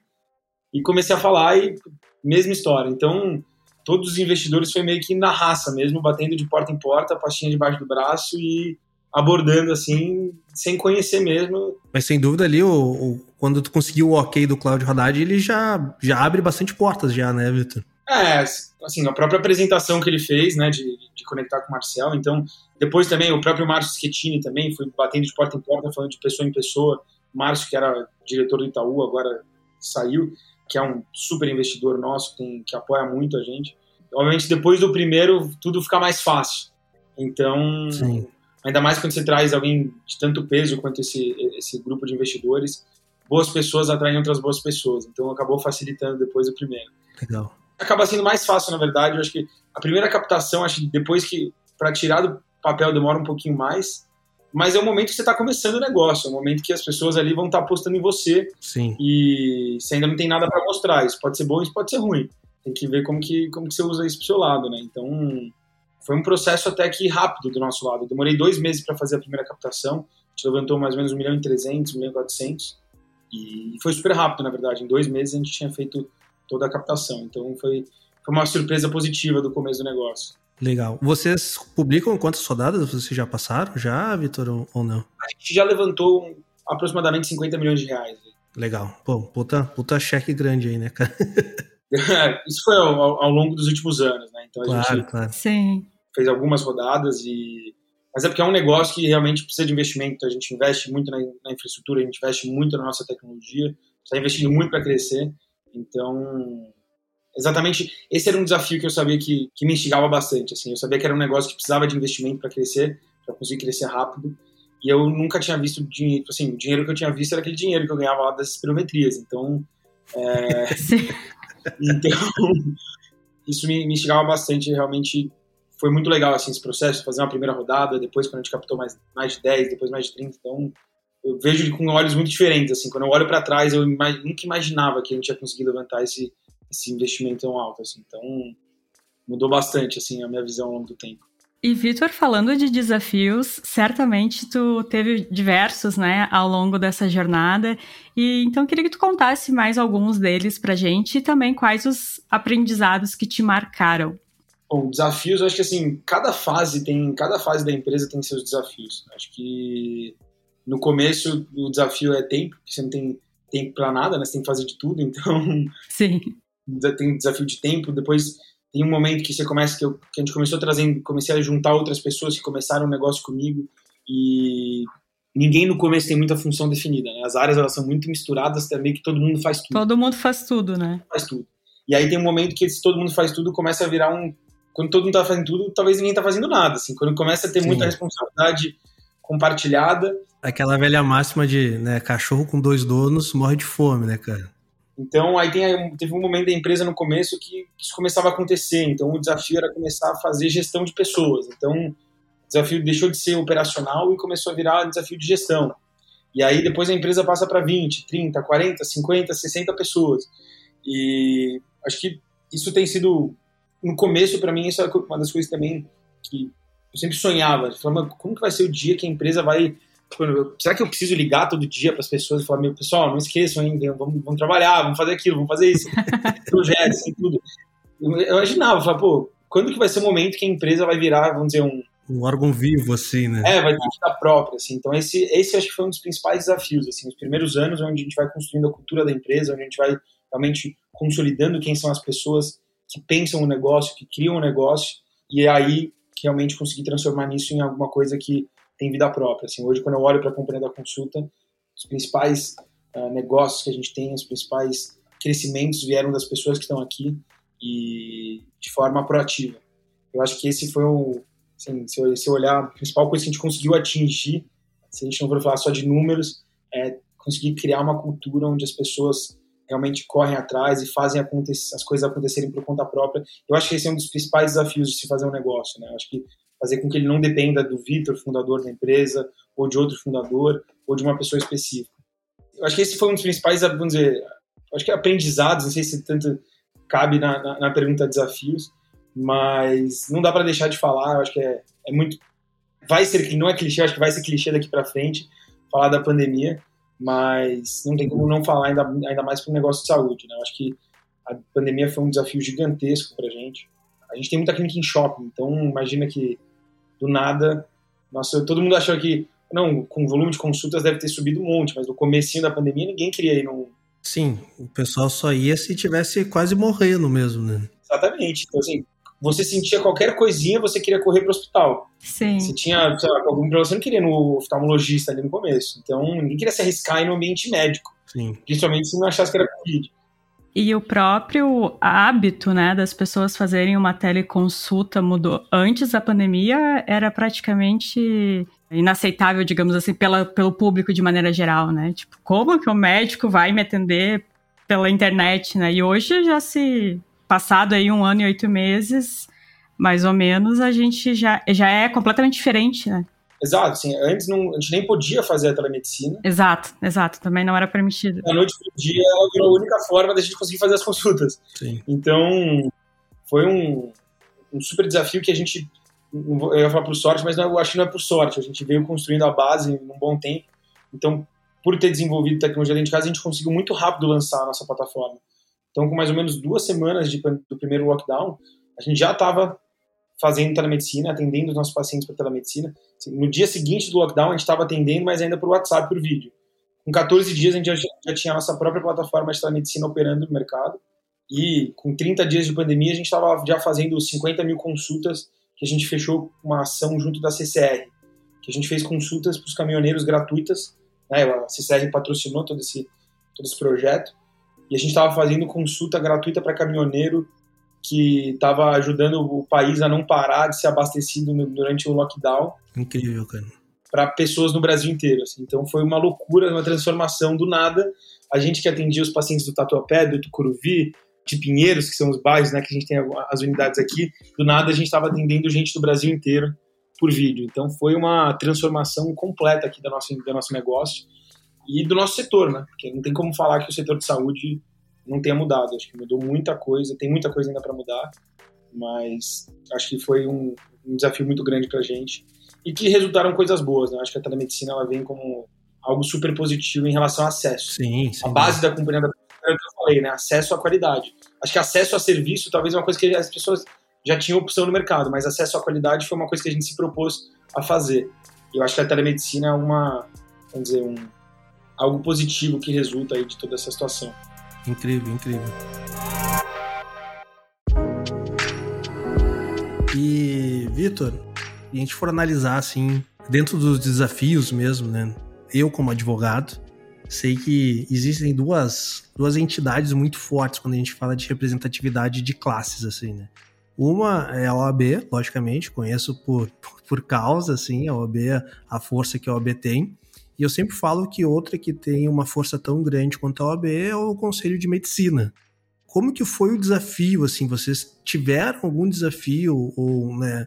e comecei a falar e mesma história. Então, todos os investidores foi meio que na raça mesmo, batendo de porta em porta, pastinha debaixo do braço e abordando assim, sem conhecer mesmo. Mas sem dúvida ali, o, o quando tu conseguiu o ok do Cláudio Haddad, ele já, já abre bastante portas já, né, Vitor? É, assim, a própria apresentação que ele fez, né, de, de conectar com o Marcel, então, depois também o próprio Márcio Schettini também foi batendo de porta em porta, falando de pessoa em pessoa, Márcio, que era diretor do Itaú, agora saiu, que é um super investidor nosso, tem, que apoia muito a gente. Obviamente, depois do primeiro, tudo fica mais fácil. Então, Sim ainda mais quando você traz alguém de tanto peso quanto esse, esse grupo de investidores, boas pessoas atraem outras boas pessoas. Então acabou facilitando depois o primeiro. Legal. Acaba sendo mais fácil, na verdade. Eu acho que a primeira captação, acho que depois que para tirar do papel demora um pouquinho mais, mas é o momento que você está começando o negócio, é o momento que as pessoas ali vão estar tá apostando em você. Sim. E você ainda não tem nada para mostrar. Isso pode ser bom, isso pode ser ruim. Tem que ver como que, como que você usa isso pro seu lado, né? Então, foi um processo até que rápido do nosso lado. Eu demorei dois meses para fazer a primeira captação. A gente levantou mais ou menos 1 milhão e 300, 1 milhão e 400. E foi super rápido, na verdade. Em dois meses a gente tinha feito toda a captação. Então foi, foi uma surpresa positiva do começo do negócio. Legal. Vocês publicam quantas rodadas vocês já passaram, já, Vitor, ou não? A gente já levantou aproximadamente 50 milhões de reais. Legal. Pô, puta, puta cheque grande aí, né, cara? Isso foi ao, ao, longo dos últimos anos, né? Então a claro, gente claro. Fez algumas rodadas e mas é porque é um negócio que realmente precisa de investimento. A gente investe muito na, na infraestrutura, a gente investe muito na nossa tecnologia, está investindo muito para crescer. Então, exatamente esse era um desafio que eu sabia que, que me instigava bastante. Assim, eu sabia que era um negócio que precisava de investimento para crescer, para conseguir crescer rápido. E eu nunca tinha visto dinheiro, assim, o dinheiro que eu tinha visto era aquele dinheiro que eu ganhava lá das espirometrias. Então, é, então isso me, me instigava bastante realmente foi muito legal assim esse processo, fazer uma primeira rodada, depois quando a gente captou mais, mais de 10, depois mais de 30, então eu vejo com olhos muito diferentes, assim, quando eu olho para trás eu nunca imaginava que a gente ia conseguir levantar esse, esse investimento tão alto, assim, então mudou bastante, assim, a minha visão ao longo do tempo. E Vitor, falando de desafios, certamente tu teve diversos, né, ao longo dessa jornada. E então queria que tu contasse mais alguns deles pra gente e também quais os aprendizados que te marcaram. Bom, desafios, eu acho que assim, cada fase tem, cada fase da empresa tem seus desafios. Acho que no começo o desafio é tempo, porque você não tem tempo para nada, né? Você tem que fazer de tudo, então Sim. tem desafio de tempo. Depois tem um momento que você começa que, eu, que a gente começou trazendo, comecei a juntar outras pessoas que começaram um negócio comigo e ninguém no começo tem muita função definida, né? As áreas elas são muito misturadas, também que todo mundo faz tudo. Todo mundo faz tudo, né? Faz tudo. E aí tem um momento que se todo mundo faz tudo, começa a virar um quando todo mundo tá fazendo tudo, talvez ninguém tá fazendo nada, assim. Quando começa a ter Sim. muita responsabilidade compartilhada, Aquela velha máxima de, né, cachorro com dois donos morre de fome, né, cara? Então, aí tem, teve um momento da empresa no começo que isso começava a acontecer. Então, o desafio era começar a fazer gestão de pessoas. Então, o desafio deixou de ser operacional e começou a virar desafio de gestão. E aí, depois a empresa passa para 20, 30, 40, 50, 60 pessoas. E acho que isso tem sido, no começo, para mim, isso é uma das coisas também que eu sempre sonhava. Falando, como que vai ser o dia que a empresa vai será que eu preciso ligar todo dia para as pessoas e falar, meu pessoal, não esqueçam, vamos, vamos trabalhar, vamos fazer aquilo, vamos fazer isso, projetos e tudo. Eu imaginava, falar, pô, quando que vai ser o momento que a empresa vai virar, vamos dizer, um... Um órgão vivo, assim, né? É, vai ter que dar própria, assim. Então esse, esse acho que foi um dos principais desafios, assim, os primeiros anos onde a gente vai construindo a cultura da empresa, onde a gente vai realmente consolidando quem são as pessoas que pensam o negócio, que criam o negócio, e é aí realmente conseguir transformar nisso em alguma coisa que tem vida própria. Assim, hoje, quando eu olho para a companhia da consulta, os principais uh, negócios que a gente tem, os principais crescimentos vieram das pessoas que estão aqui e de forma proativa. Eu acho que esse foi o, assim, se, eu, se eu olhar, a principal coisa que a gente conseguiu atingir, se a gente não for falar só de números, é conseguir criar uma cultura onde as pessoas realmente correm atrás e fazem as coisas acontecerem por conta própria. Eu acho que esse é um dos principais desafios de se fazer um negócio, né? Eu acho que fazer com que ele não dependa do Vitor, fundador da empresa, ou de outro fundador, ou de uma pessoa específica. Eu acho que esse foi um dos principais, vamos dizer, acho que aprendizados, não sei se tanto cabe na, na, na pergunta desafios, mas não dá para deixar de falar, eu acho que é, é muito, vai ser, não é clichê, acho que vai ser clichê daqui para frente, falar da pandemia, mas não tem como não falar, ainda, ainda mais para um negócio de saúde, né? Eu acho que a pandemia foi um desafio gigantesco para a gente. A gente tem muita clínica em shopping, então imagina que do nada, nossa, todo mundo achou que não, com o volume de consultas deve ter subido um monte, mas no comecinho da pandemia ninguém queria ir num... Sim, o pessoal só ia se tivesse quase morrendo mesmo, né? Exatamente. Então, assim, você sentia qualquer coisinha, você queria correr para o hospital. Sim. Você tinha, sei lá, algum problema, você não queria ir no oftalmologista ali no começo. Então, ninguém queria se arriscar no ambiente médico. Sim. Principalmente se não achasse que era Covid. E o próprio hábito, né, das pessoas fazerem uma teleconsulta mudou. Antes da pandemia era praticamente inaceitável, digamos assim, pela, pelo público de maneira geral, né? Tipo, como que o médico vai me atender pela internet, né? E hoje já se passado aí um ano e oito meses, mais ou menos, a gente já, já é completamente diferente, né? Exato, assim, antes não, a gente nem podia fazer a telemedicina. Exato, exato, também não era permitido. Da noite pro dia, virou a única forma da gente conseguir fazer as consultas. Sim. Então, foi um, um super desafio que a gente, eu ia falar por sorte, mas não, eu acho que não é por sorte, a gente veio construindo a base em um bom tempo. Então, por ter desenvolvido tecnologia dentro de casa, a gente conseguiu muito rápido lançar a nossa plataforma. Então, com mais ou menos duas semanas de, do primeiro lockdown, a gente já estava fazendo telemedicina, atendendo os nossos pacientes por telemedicina. No dia seguinte do lockdown, a gente estava atendendo, mas ainda por WhatsApp, por vídeo. Com 14 dias, a gente já, já, tinha a nossa própria plataforma de telemedicina operando no mercado. E com 30 dias de pandemia, a gente estava já fazendo 50 mil consultas, que a gente fechou uma ação junto da CCR, que a gente fez consultas para os caminhoneiros gratuitas. Né? A CCR patrocinou todo esse, todo esse projeto. E a gente estava fazendo consulta gratuita para caminhoneiro que estava ajudando o país a não parar de ser abastecido durante o lockdown. Incrível, cara. Para pessoas no Brasil inteiro. Assim. Então foi uma loucura, uma transformação do nada. A gente que atendia os pacientes do Tatuapé, do Tucuruvi, de Pinheiros, que são os bairros né, que a gente tem as unidades aqui, do nada a gente estava atendendo gente do Brasil inteiro por vídeo. Então foi uma transformação completa aqui do nosso, do nosso negócio e do nosso setor, né? Porque não tem como falar que o setor de saúde não tenha mudado. Acho que mudou muita coisa, tem muita coisa ainda para mudar, mas acho que foi um, um desafio muito grande para a gente e que resultaram coisas boas. Né? Acho que a telemedicina ela vem como algo super positivo em relação ao acesso. Sim, sim. A base da companhia da é o que eu falei, né? Acesso à qualidade. Acho que acesso a serviço talvez é uma coisa que as pessoas já tinha opção no mercado, mas acesso à qualidade foi uma coisa que a gente se propôs a fazer. E eu acho que a telemedicina é uma, vamos dizer, um, algo positivo que resulta aí de toda essa situação. Incrível, incrível. E, Vitor, a gente for analisar assim, dentro dos desafios mesmo, né? Eu, como advogado, sei que existem duas, duas entidades muito fortes quando a gente fala de representatividade de classes, assim, né? Uma é a OAB, logicamente, conheço por, por causa, assim, a OAB, a força que a OAB tem. E eu sempre falo que outra que tem uma força tão grande quanto a OAB é o Conselho de Medicina. Como que foi o desafio, assim, vocês tiveram algum desafio ou, né,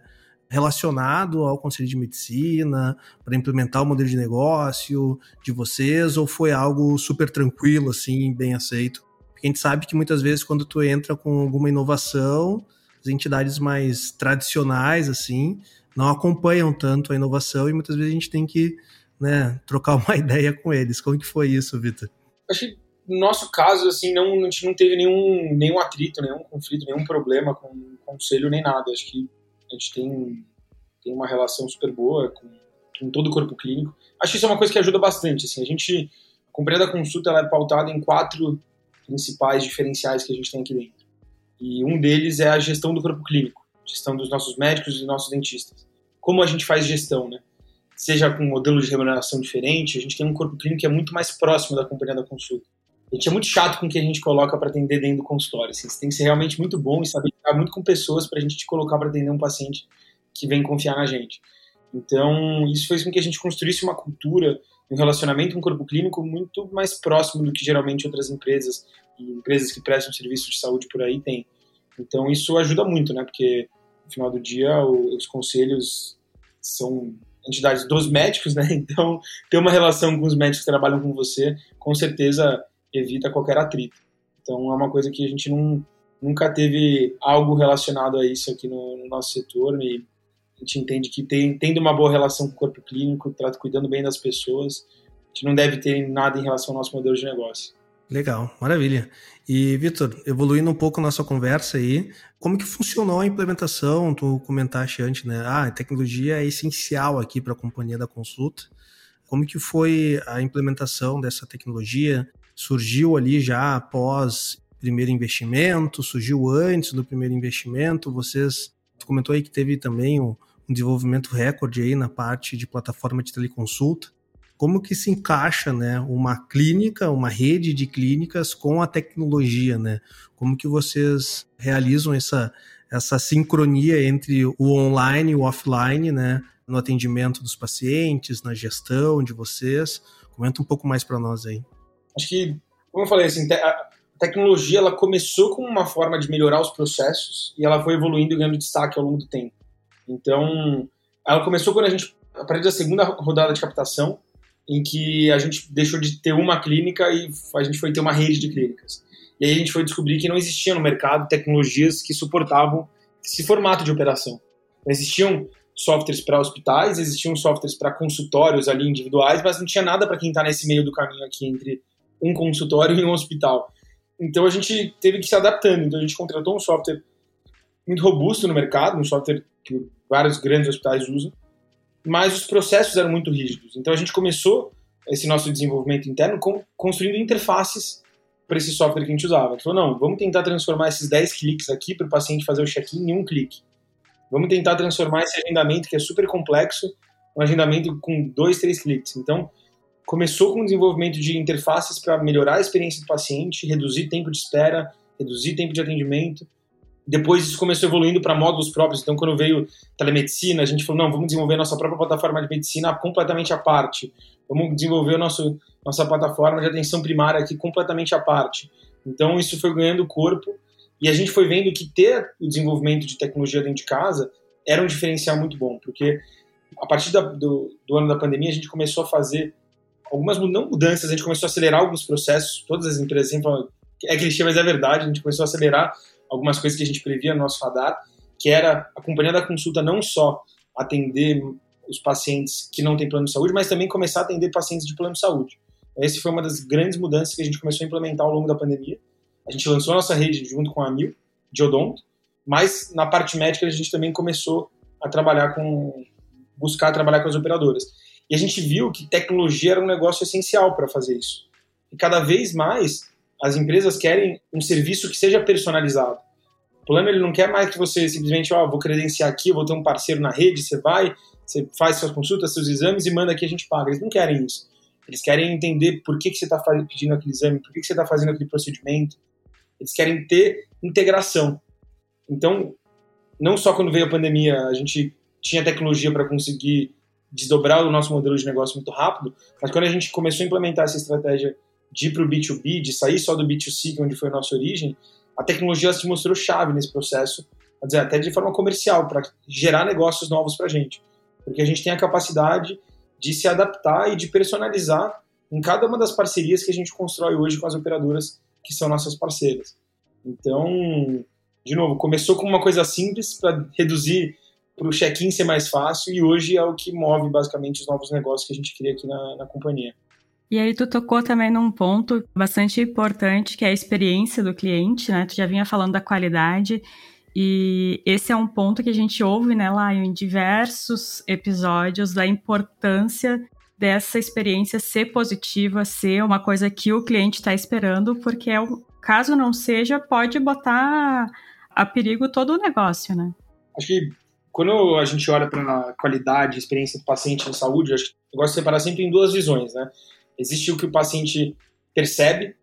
relacionado ao Conselho de Medicina, para implementar o modelo de negócio de vocês, ou foi algo super tranquilo, assim, bem aceito? Porque a gente sabe que muitas vezes quando tu entra com alguma inovação, as entidades mais tradicionais, assim, não acompanham tanto a inovação e muitas vezes a gente tem que né, trocar uma ideia com eles. Como que foi isso, Vitor? Acho que no nosso caso, assim, não, a gente não teve nenhum, nenhum atrito, nenhum conflito, nenhum problema com o conselho, nem nada. Acho que a gente tem, tem uma relação super boa com, com todo o corpo clínico. Acho que isso é uma coisa que ajuda bastante. Assim, a gente, a companhia da consulta ela é pautada em quatro principais diferenciais que a gente tem aqui dentro. E um deles é a gestão do corpo clínico, gestão dos nossos médicos e nossos dentistas. Como a gente faz gestão, né? Seja com um modelo de remuneração diferente, a gente tem um corpo clínico que é muito mais próximo da companhia da consulta. A gente é muito chato com o que a gente coloca para atender dentro do consultório. Assim, você tem que ser realmente muito bom e saber lidar muito com pessoas para a gente te colocar para atender um paciente que vem confiar na gente. Então, isso fez com que a gente construísse uma cultura, um relacionamento com o corpo clínico muito mais próximo do que geralmente outras empresas e empresas que prestam serviço de saúde por aí têm. Então, isso ajuda muito, né? Porque, no final do dia, os conselhos são entidades dos médicos, né? Então, ter uma relação com os médicos que trabalham com você, com certeza evita qualquer atrito. Então é uma coisa que a gente não, nunca teve algo relacionado a isso aqui no, no nosso setor e a gente entende que tem, tendo uma boa relação com o corpo clínico, cuidando bem das pessoas, a gente não deve ter nada em relação ao nosso modelo de negócio. Legal, maravilha. E, Vitor, evoluindo um pouco nossa conversa aí, como que funcionou a implementação? Tu comentaste antes, né? Ah, a tecnologia é essencial aqui para a companhia da consulta. Como que foi a implementação dessa tecnologia? surgiu ali já após primeiro investimento, surgiu antes do primeiro investimento. Vocês tu comentou aí que teve também um, um desenvolvimento recorde aí na parte de plataforma de teleconsulta. Como que se encaixa, né, uma clínica, uma rede de clínicas com a tecnologia, né? Como que vocês realizam essa essa sincronia entre o online e o offline, né, no atendimento dos pacientes, na gestão de vocês? Comenta um pouco mais para nós aí acho que, como eu falei, assim, a tecnologia ela começou com uma forma de melhorar os processos e ela foi evoluindo e ganhando destaque ao longo do tempo. Então, ela começou quando a gente, a partir da segunda rodada de captação, em que a gente deixou de ter uma clínica e a gente foi ter uma rede de clínicas. E aí a gente foi descobrir que não existia no mercado tecnologias que suportavam esse formato de operação. Não existiam softwares para hospitais, existiam softwares para consultórios ali individuais, mas não tinha nada para quem está nesse meio do caminho aqui entre um consultório e um hospital. Então a gente teve que se adaptando. Então a gente contratou um software muito robusto no mercado, um software que vários grandes hospitais usam, mas os processos eram muito rígidos. Então a gente começou esse nosso desenvolvimento interno com, construindo interfaces para esse software que a gente usava. Gente falou, não, vamos tentar transformar esses 10 cliques aqui para o paciente fazer o check-in em um clique. Vamos tentar transformar esse agendamento, que é super complexo, um agendamento com dois, três cliques. Então, começou com o desenvolvimento de interfaces para melhorar a experiência do paciente, reduzir tempo de espera, reduzir tempo de atendimento. Depois isso começou evoluindo para módulos próprios. Então, quando veio telemedicina, a gente falou: não, vamos desenvolver nossa própria plataforma de medicina completamente à parte. Vamos desenvolver nosso, nossa plataforma de atenção primária aqui completamente à parte. Então, isso foi ganhando corpo e a gente foi vendo que ter o desenvolvimento de tecnologia dentro de casa era um diferencial muito bom, porque a partir da, do, do ano da pandemia a gente começou a fazer algumas não mudanças, a gente começou a acelerar alguns processos, todas as empresas sempre falam, é clichê, mas é verdade, a gente começou a acelerar algumas coisas que a gente previa no nosso radar, que era a companhia da consulta não só atender os pacientes que não têm plano de saúde, mas também começar a atender pacientes de plano de saúde. Essa foi uma das grandes mudanças que a gente começou a implementar ao longo da pandemia. A gente lançou a nossa rede junto com a Mil, de odonto, Mas na parte médica a gente também começou a trabalhar com buscar trabalhar com as operadoras. E a gente viu que tecnologia era um negócio essencial para fazer isso. E cada vez mais as empresas querem um serviço que seja personalizado. O plano ele não quer mais que você simplesmente, ó, oh, vou credenciar aqui, vou ter um parceiro na rede, você vai, você faz suas consultas, seus exames e manda aqui a gente paga. Eles não querem isso. Eles querem entender por que, que você está pedindo aquele exame, por que, que você está fazendo aquele procedimento. Eles querem ter integração. Então, não só quando veio a pandemia, a gente tinha tecnologia para conseguir desdobrar o nosso modelo de negócio muito rápido, mas quando a gente começou a implementar essa estratégia de ir para o B2B, de sair só do B2C, que é onde foi a nossa origem, a tecnologia se mostrou chave nesse processo, dizer, até de forma comercial, para gerar negócios novos para a gente. Porque a gente tem a capacidade de se adaptar e de personalizar em cada uma das parcerias que a gente constrói hoje com as operadoras que são nossas parceiras. Então, de novo, começou com uma coisa simples para reduzir para o check-in ser mais fácil e hoje é o que move basicamente os novos negócios que a gente cria aqui na, na companhia. E aí tu tocou também num ponto bastante importante, que é a experiência do cliente, né? Tu já vinha falando da qualidade e esse é um ponto que a gente ouve, né, lá em diversos episódios da importância dessa experiência ser positiva, ser uma coisa que o cliente está esperando, porque é caso não seja, pode botar a perigo todo o negócio, né? Acho que quando a gente olha para a qualidade, experiência do paciente na saúde, acho que eu gosto de separar sempre em duas visões, né? Existe o que o paciente percebe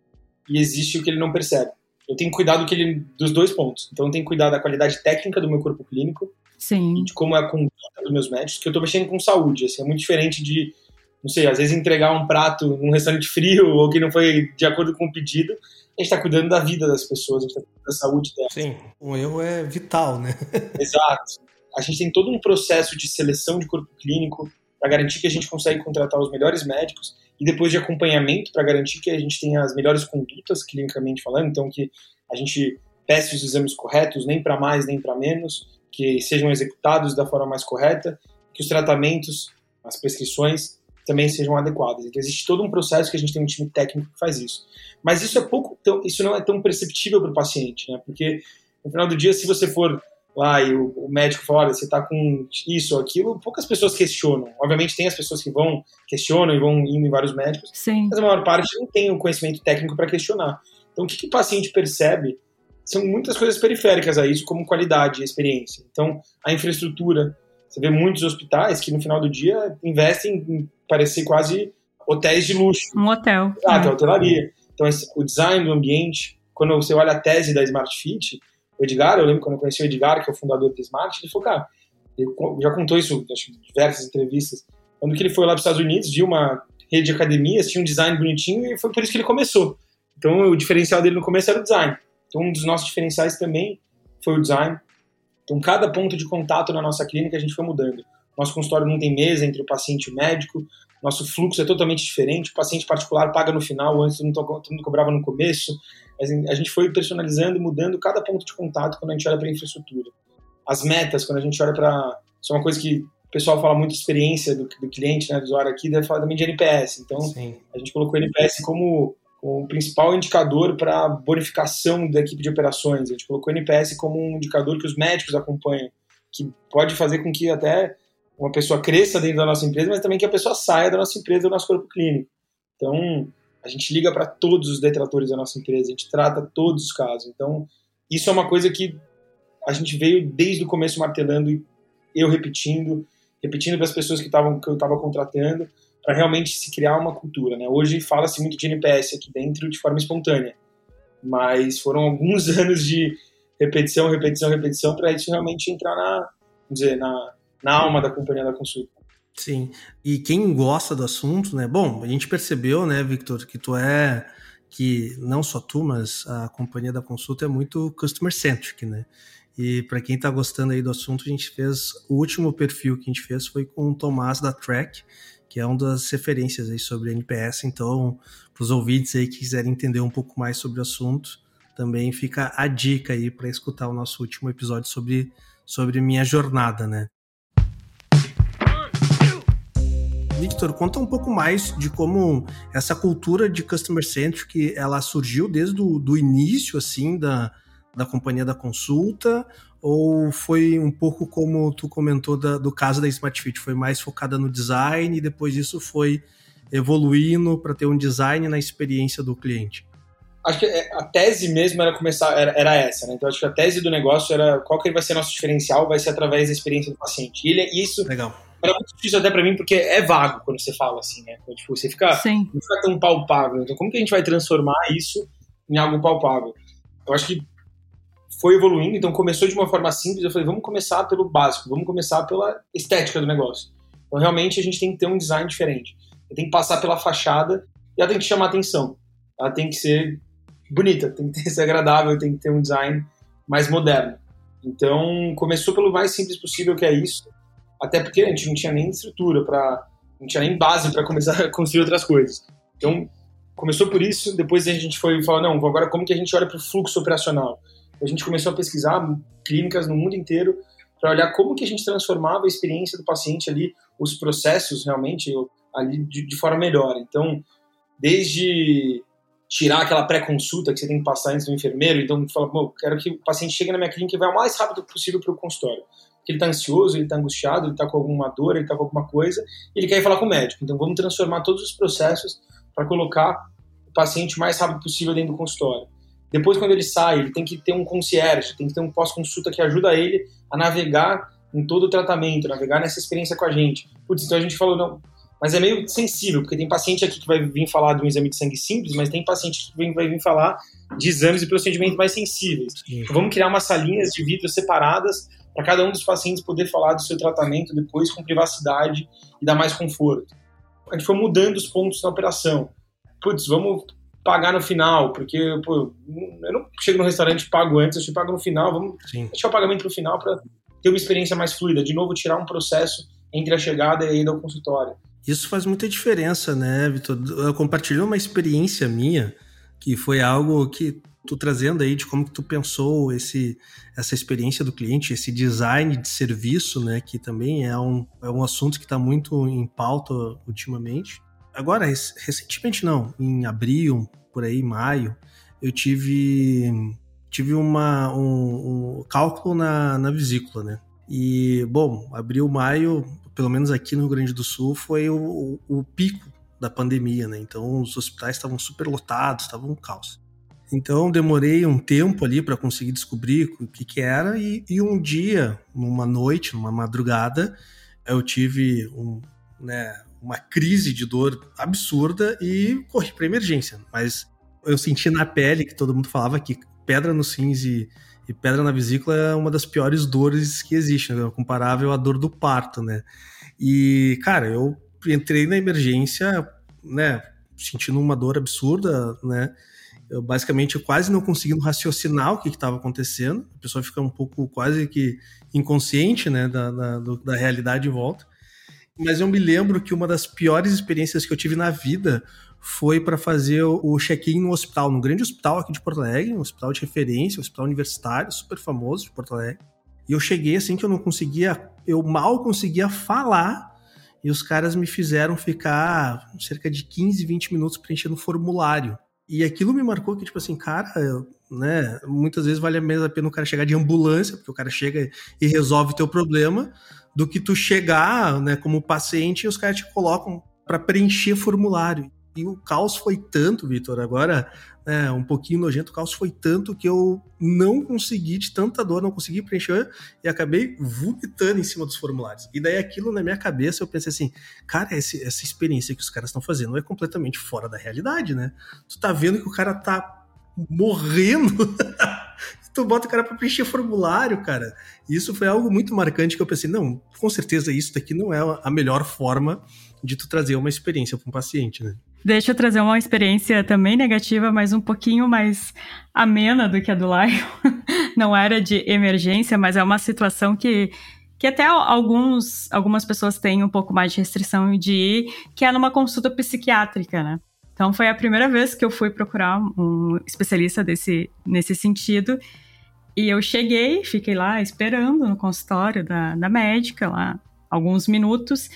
e existe o que ele não percebe. Eu tenho cuidado que ele, dos dois pontos. Então, eu tenho cuidado da qualidade técnica do meu corpo clínico Sim. e de como é a conduta dos meus médicos, que eu estou mexendo com saúde. Assim, é muito diferente de, não sei, às vezes entregar um prato num restaurante frio ou que não foi de acordo com o pedido. A gente está cuidando da vida das pessoas, a gente está cuidando da saúde delas. Sim, o erro é vital, né? Exato. A gente tem todo um processo de seleção de corpo clínico para garantir que a gente consegue contratar os melhores médicos e depois de acompanhamento para garantir que a gente tenha as melhores condutas clinicamente falando, então que a gente peça os exames corretos, nem para mais nem para menos, que sejam executados da forma mais correta, que os tratamentos, as prescrições também sejam adequadas. Então existe todo um processo que a gente tem um time técnico que faz isso. Mas isso é pouco, tão, isso não é tão perceptível para o paciente, né? Porque no final do dia, se você for lá e o, o médico fala, olha, você está com isso ou aquilo, poucas pessoas questionam. Obviamente tem as pessoas que vão, questionam e vão indo em vários médicos, Sim. mas a maior parte não tem o conhecimento técnico para questionar. Então o que, que o paciente percebe são muitas coisas periféricas a isso, como qualidade e experiência. Então a infraestrutura, você vê muitos hospitais que no final do dia investem em parecer quase hotéis de luxo. Um hotel. Ah, é. hotelaria. Então o design do ambiente, quando você olha a tese da Smart Fit, o Edgar, eu lembro quando eu conheci o Edgar, que é o fundador do Smart, ele falou, cara, ele já contou isso acho, em diversas entrevistas, quando que ele foi lá para os Estados Unidos, viu uma rede de academias, tinha um design bonitinho e foi por isso que ele começou. Então o diferencial dele no começo era o design. Então um dos nossos diferenciais também foi o design. Então cada ponto de contato na nossa clínica a gente foi mudando. Nosso consultório não tem mesa entre o paciente e o médico, nosso fluxo é totalmente diferente, o paciente particular paga no final, antes todo mundo cobrava no começo, a gente foi personalizando e mudando cada ponto de contato quando a gente olha para a infraestrutura. As metas, quando a gente olha para. Isso é uma coisa que o pessoal fala muito de experiência do, do cliente, né, do usuário aqui, deve falar também de NPS. Então, Sim. a gente colocou o NPS como o principal indicador para bonificação da equipe de operações. A gente colocou o NPS como um indicador que os médicos acompanham, que pode fazer com que até uma pessoa cresça dentro da nossa empresa, mas também que a pessoa saia da nossa empresa, do nosso corpo clínico. Então, a gente liga para todos os detratores da nossa empresa, a gente trata todos os casos. Então, isso é uma coisa que a gente veio desde o começo martelando e eu repetindo, repetindo para as pessoas que, estavam que eu estava contratando, para realmente se criar uma cultura. Né? Hoje fala-se muito de NPS aqui dentro de forma espontânea, mas foram alguns anos de repetição, repetição, repetição para isso realmente entrar na, dizer, na, na alma da companhia da consulta. Sim. E quem gosta do assunto, né? Bom, a gente percebeu, né, Victor, que tu é que não só tu, mas a companhia da consulta é muito customer centric, né? E para quem está gostando aí do assunto, a gente fez o último perfil que a gente fez foi com o Tomás da Track, que é uma das referências aí sobre NPS. Então, para os ouvintes aí que quiserem entender um pouco mais sobre o assunto, também fica a dica aí para escutar o nosso último episódio sobre sobre minha jornada, né? Victor, conta um pouco mais de como essa cultura de customer centric ela surgiu desde o do início assim da, da companhia da consulta Ou foi um pouco como tu comentou da, do caso da Smart Fit, foi mais focada no design e depois isso foi evoluindo para ter um design na experiência do cliente? Acho que é, a tese mesmo era começar era, era essa, né? Então acho que a tese do negócio era qual que vai ser nosso diferencial, vai ser através da experiência do paciente. E ele, isso Legal. Era muito difícil até para mim porque é vago quando você fala assim, né? Então, tipo, você fica Sim. não fica tão palpável. Então como que a gente vai transformar isso em algo palpável? Eu acho que foi evoluindo, então começou de uma forma simples, eu falei, vamos começar pelo básico, vamos começar pela estética do negócio. Então realmente a gente tem que ter um design diferente. Tem que passar pela fachada e ela tem que chamar atenção. Ela tem que ser bonita, tem que ser agradável, tem que ter um design mais moderno. Então começou pelo mais simples possível, que é isso. Até porque a gente não tinha nem estrutura para, não tinha nem base para começar a construir outras coisas. Então começou por isso. Depois a gente foi falar, não, agora como que a gente olha para o fluxo operacional? a gente começou a pesquisar clínicas no mundo inteiro para olhar como que a gente transformava a experiência do paciente ali, os processos realmente ali de, de forma melhor. Então, desde tirar aquela pré-consulta que você tem que passar antes do enfermeiro, então fala, pô, quero que o paciente chegue na minha clínica e vá o mais rápido possível para o consultório. Porque ele está ansioso, ele está angustiado, ele está com alguma dor, ele está com alguma coisa, e ele quer ir falar com o médico. Então vamos transformar todos os processos para colocar o paciente o mais rápido possível dentro do consultório. Depois, quando ele sai, ele tem que ter um concierge, tem que ter um pós-consulta que ajuda ele a navegar em todo o tratamento, navegar nessa experiência com a gente. Putz, então a gente falou, não, mas é meio sensível, porque tem paciente aqui que vai vir falar de um exame de sangue simples, mas tem paciente que vai vir falar de exames e procedimentos mais sensíveis. Então, vamos criar umas salinhas de vidro separadas para cada um dos pacientes poder falar do seu tratamento depois com privacidade e dar mais conforto. A gente foi mudando os pontos na operação. Putz, vamos pagar no final, porque pô, eu não chego no restaurante e pago antes, eu pago no final, vamos Sim. deixar o pagamento para o final para ter uma experiência mais fluida. De novo, tirar um processo entre a chegada e a ida ao consultório. Isso faz muita diferença, né, Vitor? Eu compartilhei uma experiência minha, que foi algo que tu trazendo aí de como que tu pensou esse, essa experiência do cliente, esse design de serviço, né, que também é um, é um assunto que está muito em pauta ultimamente. Agora, recentemente não, em abril, por aí, maio, eu tive tive uma, um, um cálculo na, na vesícula, né? E, bom, abril, maio, pelo menos aqui no Rio Grande do Sul, foi o, o, o pico da pandemia, né? Então os hospitais estavam super lotados, estavam um caos. Então demorei um tempo ali para conseguir descobrir o que, que era e, e, um dia, numa noite, numa madrugada, eu tive um, né, uma crise de dor absurda e corri para emergência. Mas eu senti na pele que todo mundo falava que pedra nos rins e, e pedra na vesícula é uma das piores dores que existe, né? comparável à dor do parto, né? E, cara, eu entrei na emergência, né, sentindo uma dor absurda, né? Eu basicamente quase não conseguindo raciocinar o que estava acontecendo. A pessoa fica um pouco quase que inconsciente, né, da, da, da realidade em volta mas eu me lembro que uma das piores experiências que eu tive na vida foi para fazer o check-in no hospital, no grande hospital aqui de Porto Alegre, um hospital de referência, um hospital universitário, super famoso de Porto Alegre. E eu cheguei assim que eu não conseguia, eu mal conseguia falar, e os caras me fizeram ficar cerca de 15, 20 minutos preenchendo formulário. E aquilo me marcou que, tipo assim, cara, né, muitas vezes vale a pena o cara chegar de ambulância, porque o cara chega e resolve o teu problema, do que tu chegar, né, como paciente e os caras te colocam para preencher formulário. E o caos foi tanto, Vitor, agora né, um pouquinho nojento, o caos foi tanto que eu não consegui, de tanta dor, não consegui preencher e acabei vomitando em cima dos formulários. E daí aquilo na minha cabeça eu pensei assim, cara, esse, essa experiência que os caras estão fazendo é completamente fora da realidade, né? Tu tá vendo que o cara tá morrendo tu bota o cara para preencher formulário, cara. Isso foi algo muito marcante que eu pensei, não, com certeza isso daqui não é a melhor forma de tu trazer uma experiência para um paciente, né? Deixa eu trazer uma experiência também negativa, mas um pouquinho mais amena do que a do Lion. não era de emergência, mas é uma situação que que até alguns, algumas pessoas têm um pouco mais de restrição de ir, que é numa consulta psiquiátrica, né? Então foi a primeira vez que eu fui procurar um especialista desse, nesse sentido. E eu cheguei, fiquei lá esperando no consultório da, da médica, lá, alguns minutos.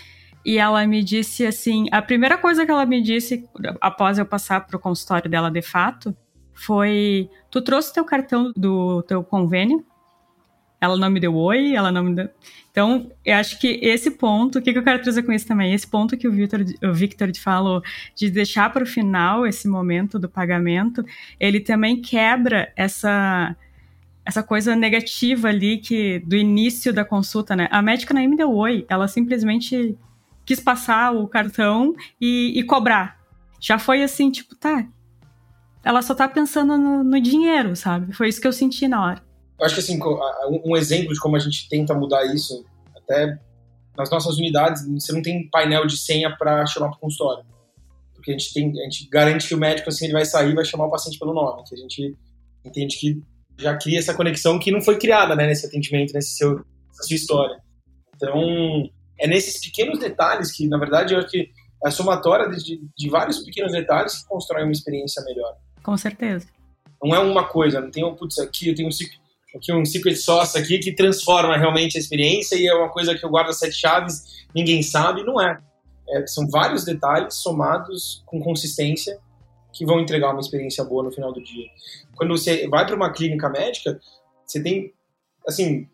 E ela me disse assim: a primeira coisa que ela me disse após eu passar para o consultório dela de fato foi: Tu trouxe teu cartão do teu convênio? ela não me deu oi, ela não me deu. Então, eu acho que esse ponto, o que, que eu quero trazer com isso também? Esse ponto que o Victor, o Victor falou, de deixar para o final esse momento do pagamento, ele também quebra essa essa coisa negativa ali que do início da consulta, né? A médica nem me deu oi, ela simplesmente quis passar o cartão e, e cobrar. Já foi assim, tipo, tá. Ela só tá pensando no, no dinheiro, sabe? Foi isso que eu senti na hora. Eu acho que assim, um exemplo de como a gente tenta mudar isso, até nas nossas unidades, você não tem painel de senha para chamar para o consultório. Porque a gente, tem, a gente garante que o médico, assim, ele vai sair e vai chamar o paciente pelo nome, que a gente entende que já cria essa conexão que não foi criada, né, nesse atendimento, nesse seu, nessa sua história. Então, é nesses pequenos detalhes que, na verdade, eu acho que é a somatória de, de vários pequenos detalhes que constrói uma experiência melhor. Com certeza. Não é uma coisa, não tem um, putz, aqui eu tenho um aqui um secret sauce aqui que transforma realmente a experiência e é uma coisa que eu guardo sete chaves, ninguém sabe, não é. é são vários detalhes somados com consistência que vão entregar uma experiência boa no final do dia. Quando você vai para uma clínica médica, você tem, assim,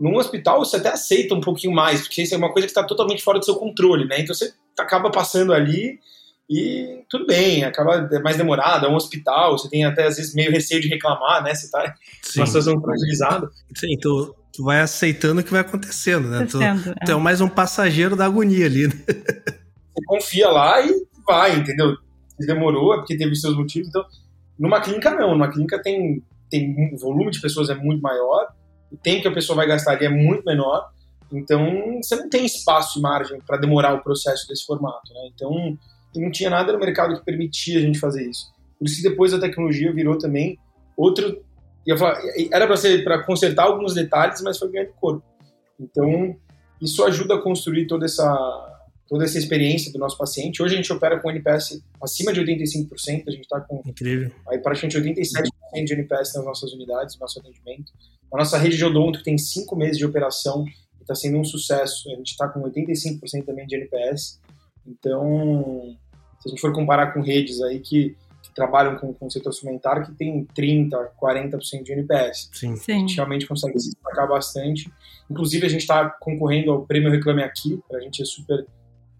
num hospital você até aceita um pouquinho mais, porque isso é uma coisa que está totalmente fora do seu controle, né? Então você acaba passando ali e tudo bem, acaba mais demorado, é um hospital, você tem até às vezes meio receio de reclamar, né? Você tá Sim. uma situação fragilizada. Sim, tu, tu vai aceitando o que vai acontecendo, né? Tu, é. tu é mais um passageiro da agonia ali, né? Você confia lá e vai, entendeu? Se demorou, é porque teve seus motivos, então. Numa clínica, não. Numa clínica tem, tem o volume de pessoas é muito maior, o tempo que a pessoa vai gastar ali é muito menor, então você não tem espaço e margem para demorar o processo desse formato, né? Então não tinha nada no mercado que permitia a gente fazer isso. Por isso depois a tecnologia virou também outro. Falar, era para ser para consertar alguns detalhes, mas foi ganhando corpo. Então isso ajuda a construir toda essa toda essa experiência do nosso paciente. Hoje a gente opera com NPS acima de 85%, a gente está com Incrível. aí praticamente 87% de NPS nas nossas unidades, no nosso atendimento. A nossa rede de odonto, que tem cinco meses de operação, está sendo um sucesso. A gente está com 85% também de NPS. Então, se a gente for comparar com redes aí que, que trabalham com, com o setor suplementar, que tem 30%, 40% de NPS. Sim. Sim. A gente realmente consegue se destacar bastante. Inclusive, a gente está concorrendo ao Prêmio Reclame Aqui, a gente é super...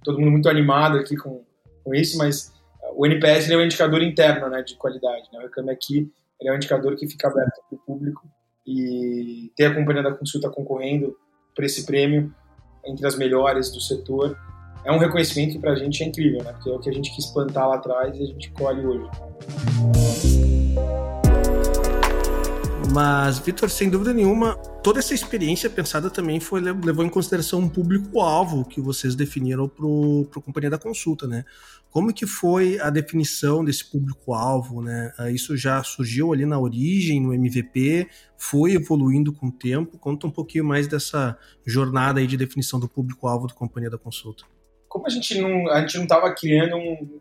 todo mundo muito animado aqui com, com isso, mas o NPS é um indicador interno né, de qualidade. Né? O Reclame Aqui é um indicador que fica aberto para o público e ter a companhia da consulta concorrendo para esse prêmio entre as melhores do setor é um reconhecimento que pra gente é incrível, né? Porque é o que a gente quis plantar lá atrás e a gente colhe hoje. Mas, Vitor, sem dúvida nenhuma, toda essa experiência pensada também foi levou em consideração um público-alvo que vocês definiram para a Companhia da Consulta, né? Como que foi a definição desse público-alvo, né? Ah, isso já surgiu ali na origem, no MVP, foi evoluindo com o tempo? Conta um pouquinho mais dessa jornada aí de definição do público-alvo da Companhia da Consulta como a gente não a gente não estava criando um,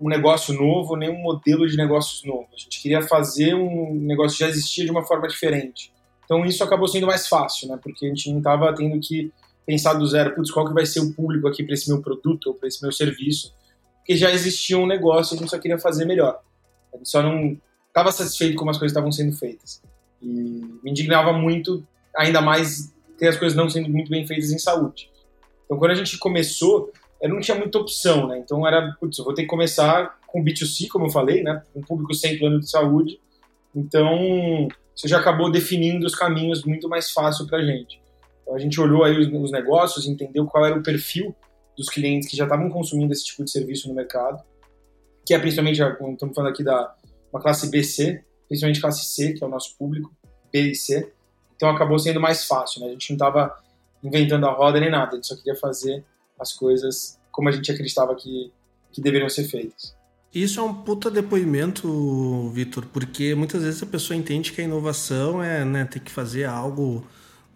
um negócio novo, nem um modelo de negócios novo. A gente queria fazer um negócio que já existia de uma forma diferente. Então isso acabou sendo mais fácil, né? Porque a gente não estava tendo que pensar do zero, putz, qual que vai ser o público aqui para esse meu produto ou para esse meu serviço? Porque já existia um negócio, a gente só queria fazer melhor. A gente só não estava satisfeito como as coisas estavam sendo feitas. E me indignava muito, ainda mais ter as coisas não sendo muito bem feitas em saúde. Então, quando a gente começou, eu não tinha muita opção, né? Então era, putz, eu vou ter que começar com B2C, como eu falei, né? Um público sem plano de saúde. Então, isso já acabou definindo os caminhos muito mais fácil para a gente. Então, a gente olhou aí os, os, negócios, entendeu qual era o perfil dos clientes que já estavam consumindo esse tipo de serviço no mercado, que é principalmente, estamos falando aqui da uma classe BC, principalmente classe C, que é o nosso público, B e C. Então, acabou sendo mais fácil, né? A gente não estava inventando a roda nem nada, a gente só queria fazer as coisas como a gente acreditava que, que deveriam ser feitas. Isso é um puta depoimento, Vitor, porque muitas vezes a pessoa entende que a inovação é né, ter que fazer algo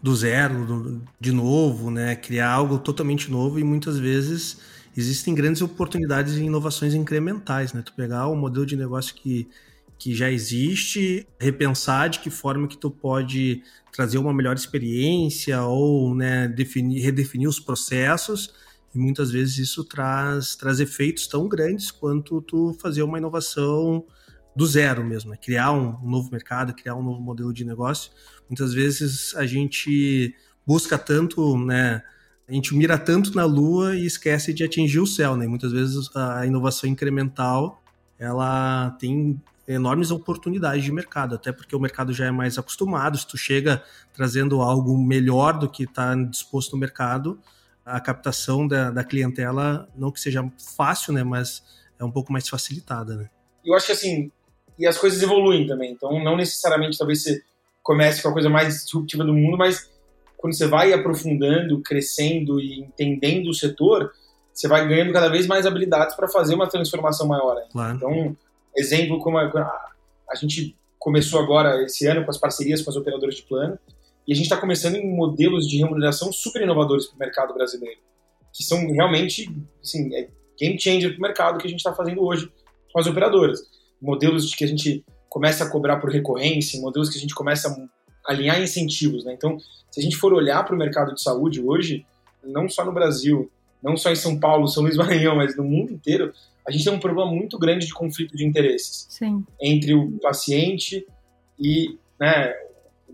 do zero, do, de novo, né, criar algo totalmente novo e muitas vezes existem grandes oportunidades em inovações incrementais, né? Tu pegar o modelo de negócio que, que já existe, repensar de que forma que tu pode trazer uma melhor experiência ou né, definir, redefinir os processos e muitas vezes isso traz, traz efeitos tão grandes quanto tu fazer uma inovação do zero mesmo, né? criar um, um novo mercado, criar um novo modelo de negócio. Muitas vezes a gente busca tanto, né? A gente mira tanto na lua e esquece de atingir o céu, né? Muitas vezes a inovação incremental ela tem enormes oportunidades de mercado, até porque o mercado já é mais acostumado. Se tu chega trazendo algo melhor do que está disposto no mercado, a captação da, da, clientela, não que seja fácil, né, mas é um pouco mais facilitada, né? Eu acho que assim, e as coisas evoluem também, então não necessariamente talvez você comece com a coisa mais disruptiva do mundo, mas quando você vai aprofundando, crescendo e entendendo o setor, você vai ganhando cada vez mais habilidades para fazer uma transformação maior. Claro. Então, exemplo como a, a, gente começou agora esse ano com as parcerias com as operadoras de plano e a gente está começando em modelos de remuneração super inovadores para o mercado brasileiro, que são realmente assim, é game changer para o mercado que a gente está fazendo hoje com as operadoras. Modelos de que a gente começa a cobrar por recorrência, modelos que a gente começa a alinhar incentivos. Né? Então, se a gente for olhar para o mercado de saúde hoje, não só no Brasil, não só em São Paulo, São Luís Maranhão, mas no mundo inteiro, a gente tem um problema muito grande de conflito de interesses Sim. entre o paciente e né,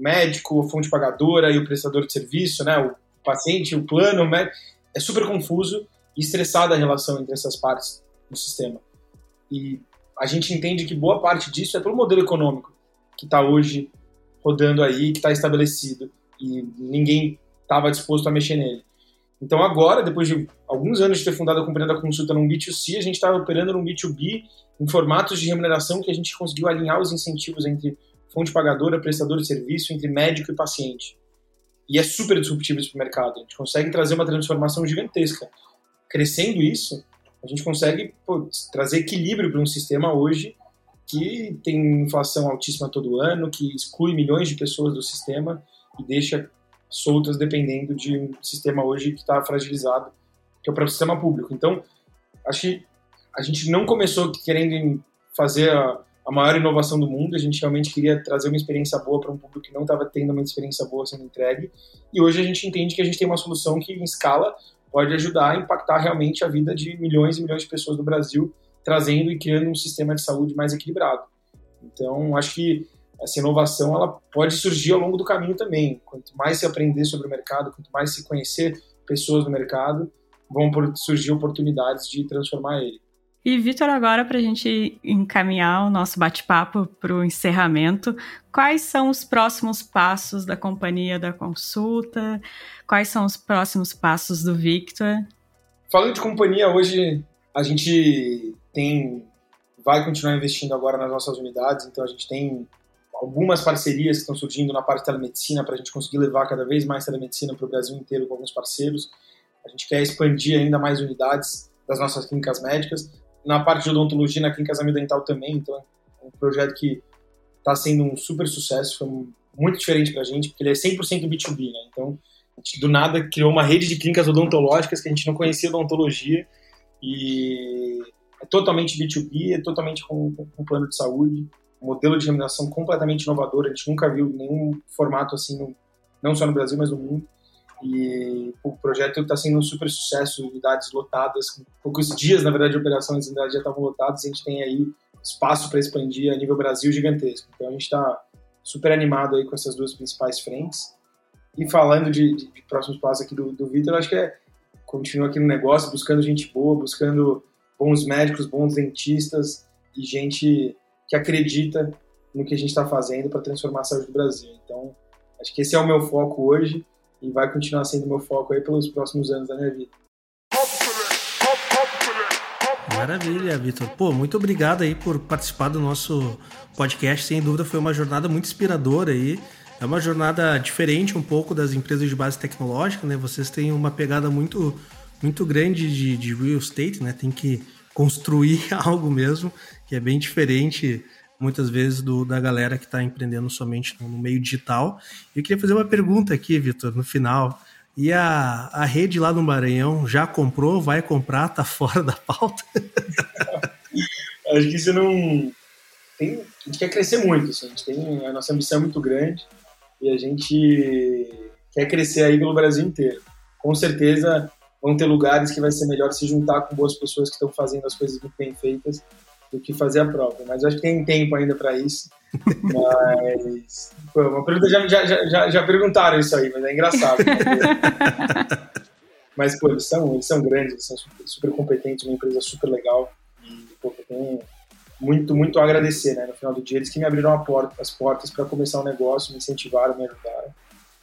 médico, fonte pagadora e o prestador de serviço, né, o paciente, o plano, o médico. É super confuso e estressada a relação entre essas partes do sistema. E a gente entende que boa parte disso é pelo modelo econômico que está hoje rodando aí, que está estabelecido e ninguém estava disposto a mexer nele. Então agora, depois de alguns anos de ter fundado a companhia da consulta num B2C, a gente está operando num B2B em formatos de remuneração que a gente conseguiu alinhar os incentivos entre fonte pagadora, prestador de serviço, entre médico e paciente. E é super disruptivo isso para o mercado. A gente consegue trazer uma transformação gigantesca. Crescendo isso, a gente consegue pô, trazer equilíbrio para um sistema hoje que tem inflação altíssima todo ano, que exclui milhões de pessoas do sistema e deixa soltas dependendo de um sistema hoje que está fragilizado, que é o próprio sistema público. Então, acho que a gente não começou querendo fazer a, a maior inovação do mundo, a gente realmente queria trazer uma experiência boa para um público que não estava tendo uma experiência boa sendo entregue, e hoje a gente entende que a gente tem uma solução que, em escala, pode ajudar a impactar realmente a vida de milhões e milhões de pessoas no Brasil, trazendo e criando um sistema de saúde mais equilibrado. Então, acho que essa inovação ela pode surgir ao longo do caminho também. Quanto mais se aprender sobre o mercado, quanto mais se conhecer pessoas no mercado, vão surgir oportunidades de transformar ele. E, Vitor, agora para a gente encaminhar o nosso bate-papo para o encerramento, quais são os próximos passos da companhia da consulta? Quais são os próximos passos do Victor? Falando de companhia, hoje a gente tem vai continuar investindo agora nas nossas unidades, então a gente tem algumas parcerias que estão surgindo na parte de telemedicina para a gente conseguir levar cada vez mais telemedicina para o Brasil inteiro com alguns parceiros. A gente quer expandir ainda mais unidades das nossas clínicas médicas. Na parte de odontologia, na clínica exame dental também, então é um projeto que está sendo um super sucesso, foi muito diferente para a gente, porque ele é 100% B2B, né? Então, a gente do nada criou uma rede de clínicas odontológicas que a gente não conhecia odontologia e é totalmente B2B, é totalmente com, com, com plano de saúde modelo de remuneração completamente inovador. A gente nunca viu nenhum formato assim, não só no Brasil, mas no mundo. E o projeto está sendo um super sucesso, unidades lotadas, com poucos dias, na verdade, de operação, as unidades já estavam lotadas. A gente tem aí espaço para expandir a nível Brasil gigantesco. Então a gente está super animado aí com essas duas principais frentes. E falando de, de, de próximos passos aqui do, do Vitor, acho que é continuar aqui no negócio, buscando gente boa, buscando bons médicos, bons dentistas e gente que acredita no que a gente está fazendo para transformar a saúde do Brasil. Então, acho que esse é o meu foco hoje e vai continuar sendo meu foco aí pelos próximos anos da minha vida. Maravilha, Vitor. Pô, muito obrigado aí por participar do nosso podcast. Sem dúvida foi uma jornada muito inspiradora aí. É uma jornada diferente um pouco das empresas de base tecnológica, né? Vocês têm uma pegada muito muito grande de, de real estate, né? Tem que construir algo mesmo, que é bem diferente muitas vezes do, da galera que está empreendendo somente no, meio digital. Eu queria fazer uma pergunta aqui, Vitor, no final. E a, a rede lá no Maranhão já comprou, vai comprar, tá fora da pauta? Acho que isso não. Tem, a gente quer crescer muito, assim, a, gente tem, a nossa ambição é muito grande e a gente quer crescer aí pelo Brasil inteiro. Com certeza vão ter lugares que vai ser melhor se juntar com boas pessoas que estão fazendo as coisas muito bem feitas do que fazer a prova. Mas acho que tem tempo ainda para isso. Mas. Pô, uma pergunta já, já, já, já perguntaram isso aí, mas é engraçado. Né? mas, pô, eles são, eles são grandes, eles são super, super competentes, uma empresa super legal. E, pô, eu tenho muito, muito a agradecer, né? No final do dia, eles que me abriram porta, as portas para começar o um negócio, me incentivaram, me ajudaram.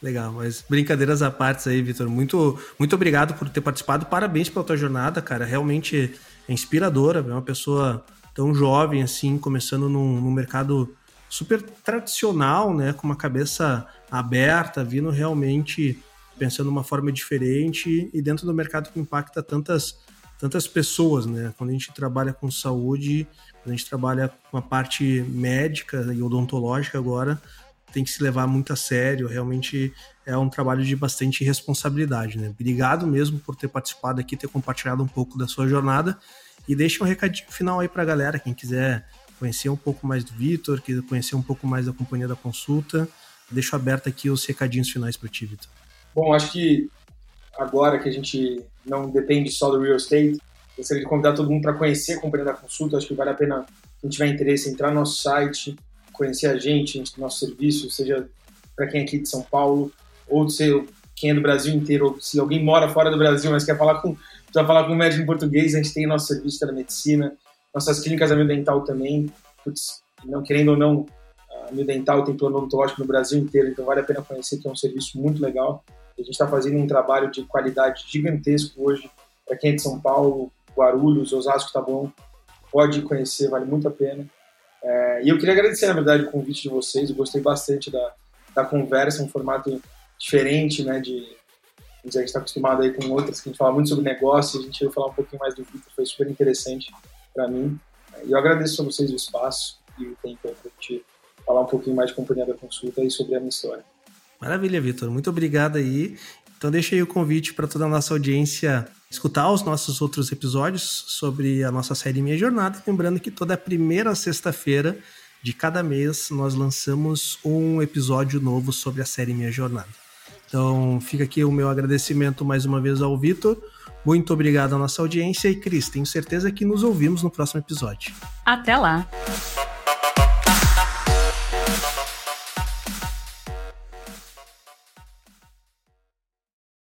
Legal, mas brincadeiras à parte aí, Vitor. Muito, muito obrigado por ter participado. Parabéns pela tua jornada, cara. Realmente é inspiradora. É uma pessoa tão jovem assim, começando num, num mercado super tradicional, né? Com uma cabeça aberta, vindo realmente pensando uma forma diferente e dentro do mercado que impacta tantas tantas pessoas, né? Quando a gente trabalha com saúde, quando a gente trabalha com a parte médica e odontológica agora, tem que se levar muito a sério. Realmente é um trabalho de bastante responsabilidade, né? Obrigado mesmo por ter participado aqui, ter compartilhado um pouco da sua jornada e deixa um recadinho final aí para a galera, quem quiser conhecer um pouco mais do Vitor, quiser conhecer um pouco mais da companhia da consulta, deixo aberto aqui os recadinhos finais para ti, Vitor. Bom, acho que agora que a gente não depende só do real estate, gostaria de convidar todo mundo para conhecer a companhia da consulta. Acho que vale a pena, quem tiver interesse, entrar no nosso site, conhecer a gente, nosso serviço, seja para quem é aqui de São Paulo, ou se quem é do Brasil inteiro, ou se alguém mora fora do Brasil, mas quer falar com, precisa falar com um médico em português, a gente tem nosso serviço de medicina, nossas clínicas Amil Dental também, não querendo ou não, a Amil Dental tem plano odontológico no Brasil inteiro, então vale a pena conhecer que é um serviço muito legal. A gente está fazendo um trabalho de qualidade gigantesco hoje. Para quem é de São Paulo, Guarulhos, Osasco, tá bom, pode conhecer, vale muito a pena. É, e eu queria agradecer, na verdade, o convite de vocês. Eu gostei bastante da, da conversa, um formato diferente, né? De, a gente está acostumado aí com outras que a gente fala muito sobre negócio. A gente veio falar um pouquinho mais do Vitor, foi super interessante para mim. E eu agradeço a vocês o espaço e o tempo para gente falar um pouquinho mais de companhia da consulta e sobre a minha história. Maravilha, Vitor. Muito obrigado aí. Então deixa aí o convite para toda a nossa audiência escutar os nossos outros episódios sobre a nossa série Minha Jornada. Lembrando que toda primeira sexta-feira de cada mês nós lançamos um episódio novo sobre a série Minha Jornada. Então fica aqui o meu agradecimento mais uma vez ao Vitor. Muito obrigado à nossa audiência e Cris, tenho certeza que nos ouvimos no próximo episódio. Até lá!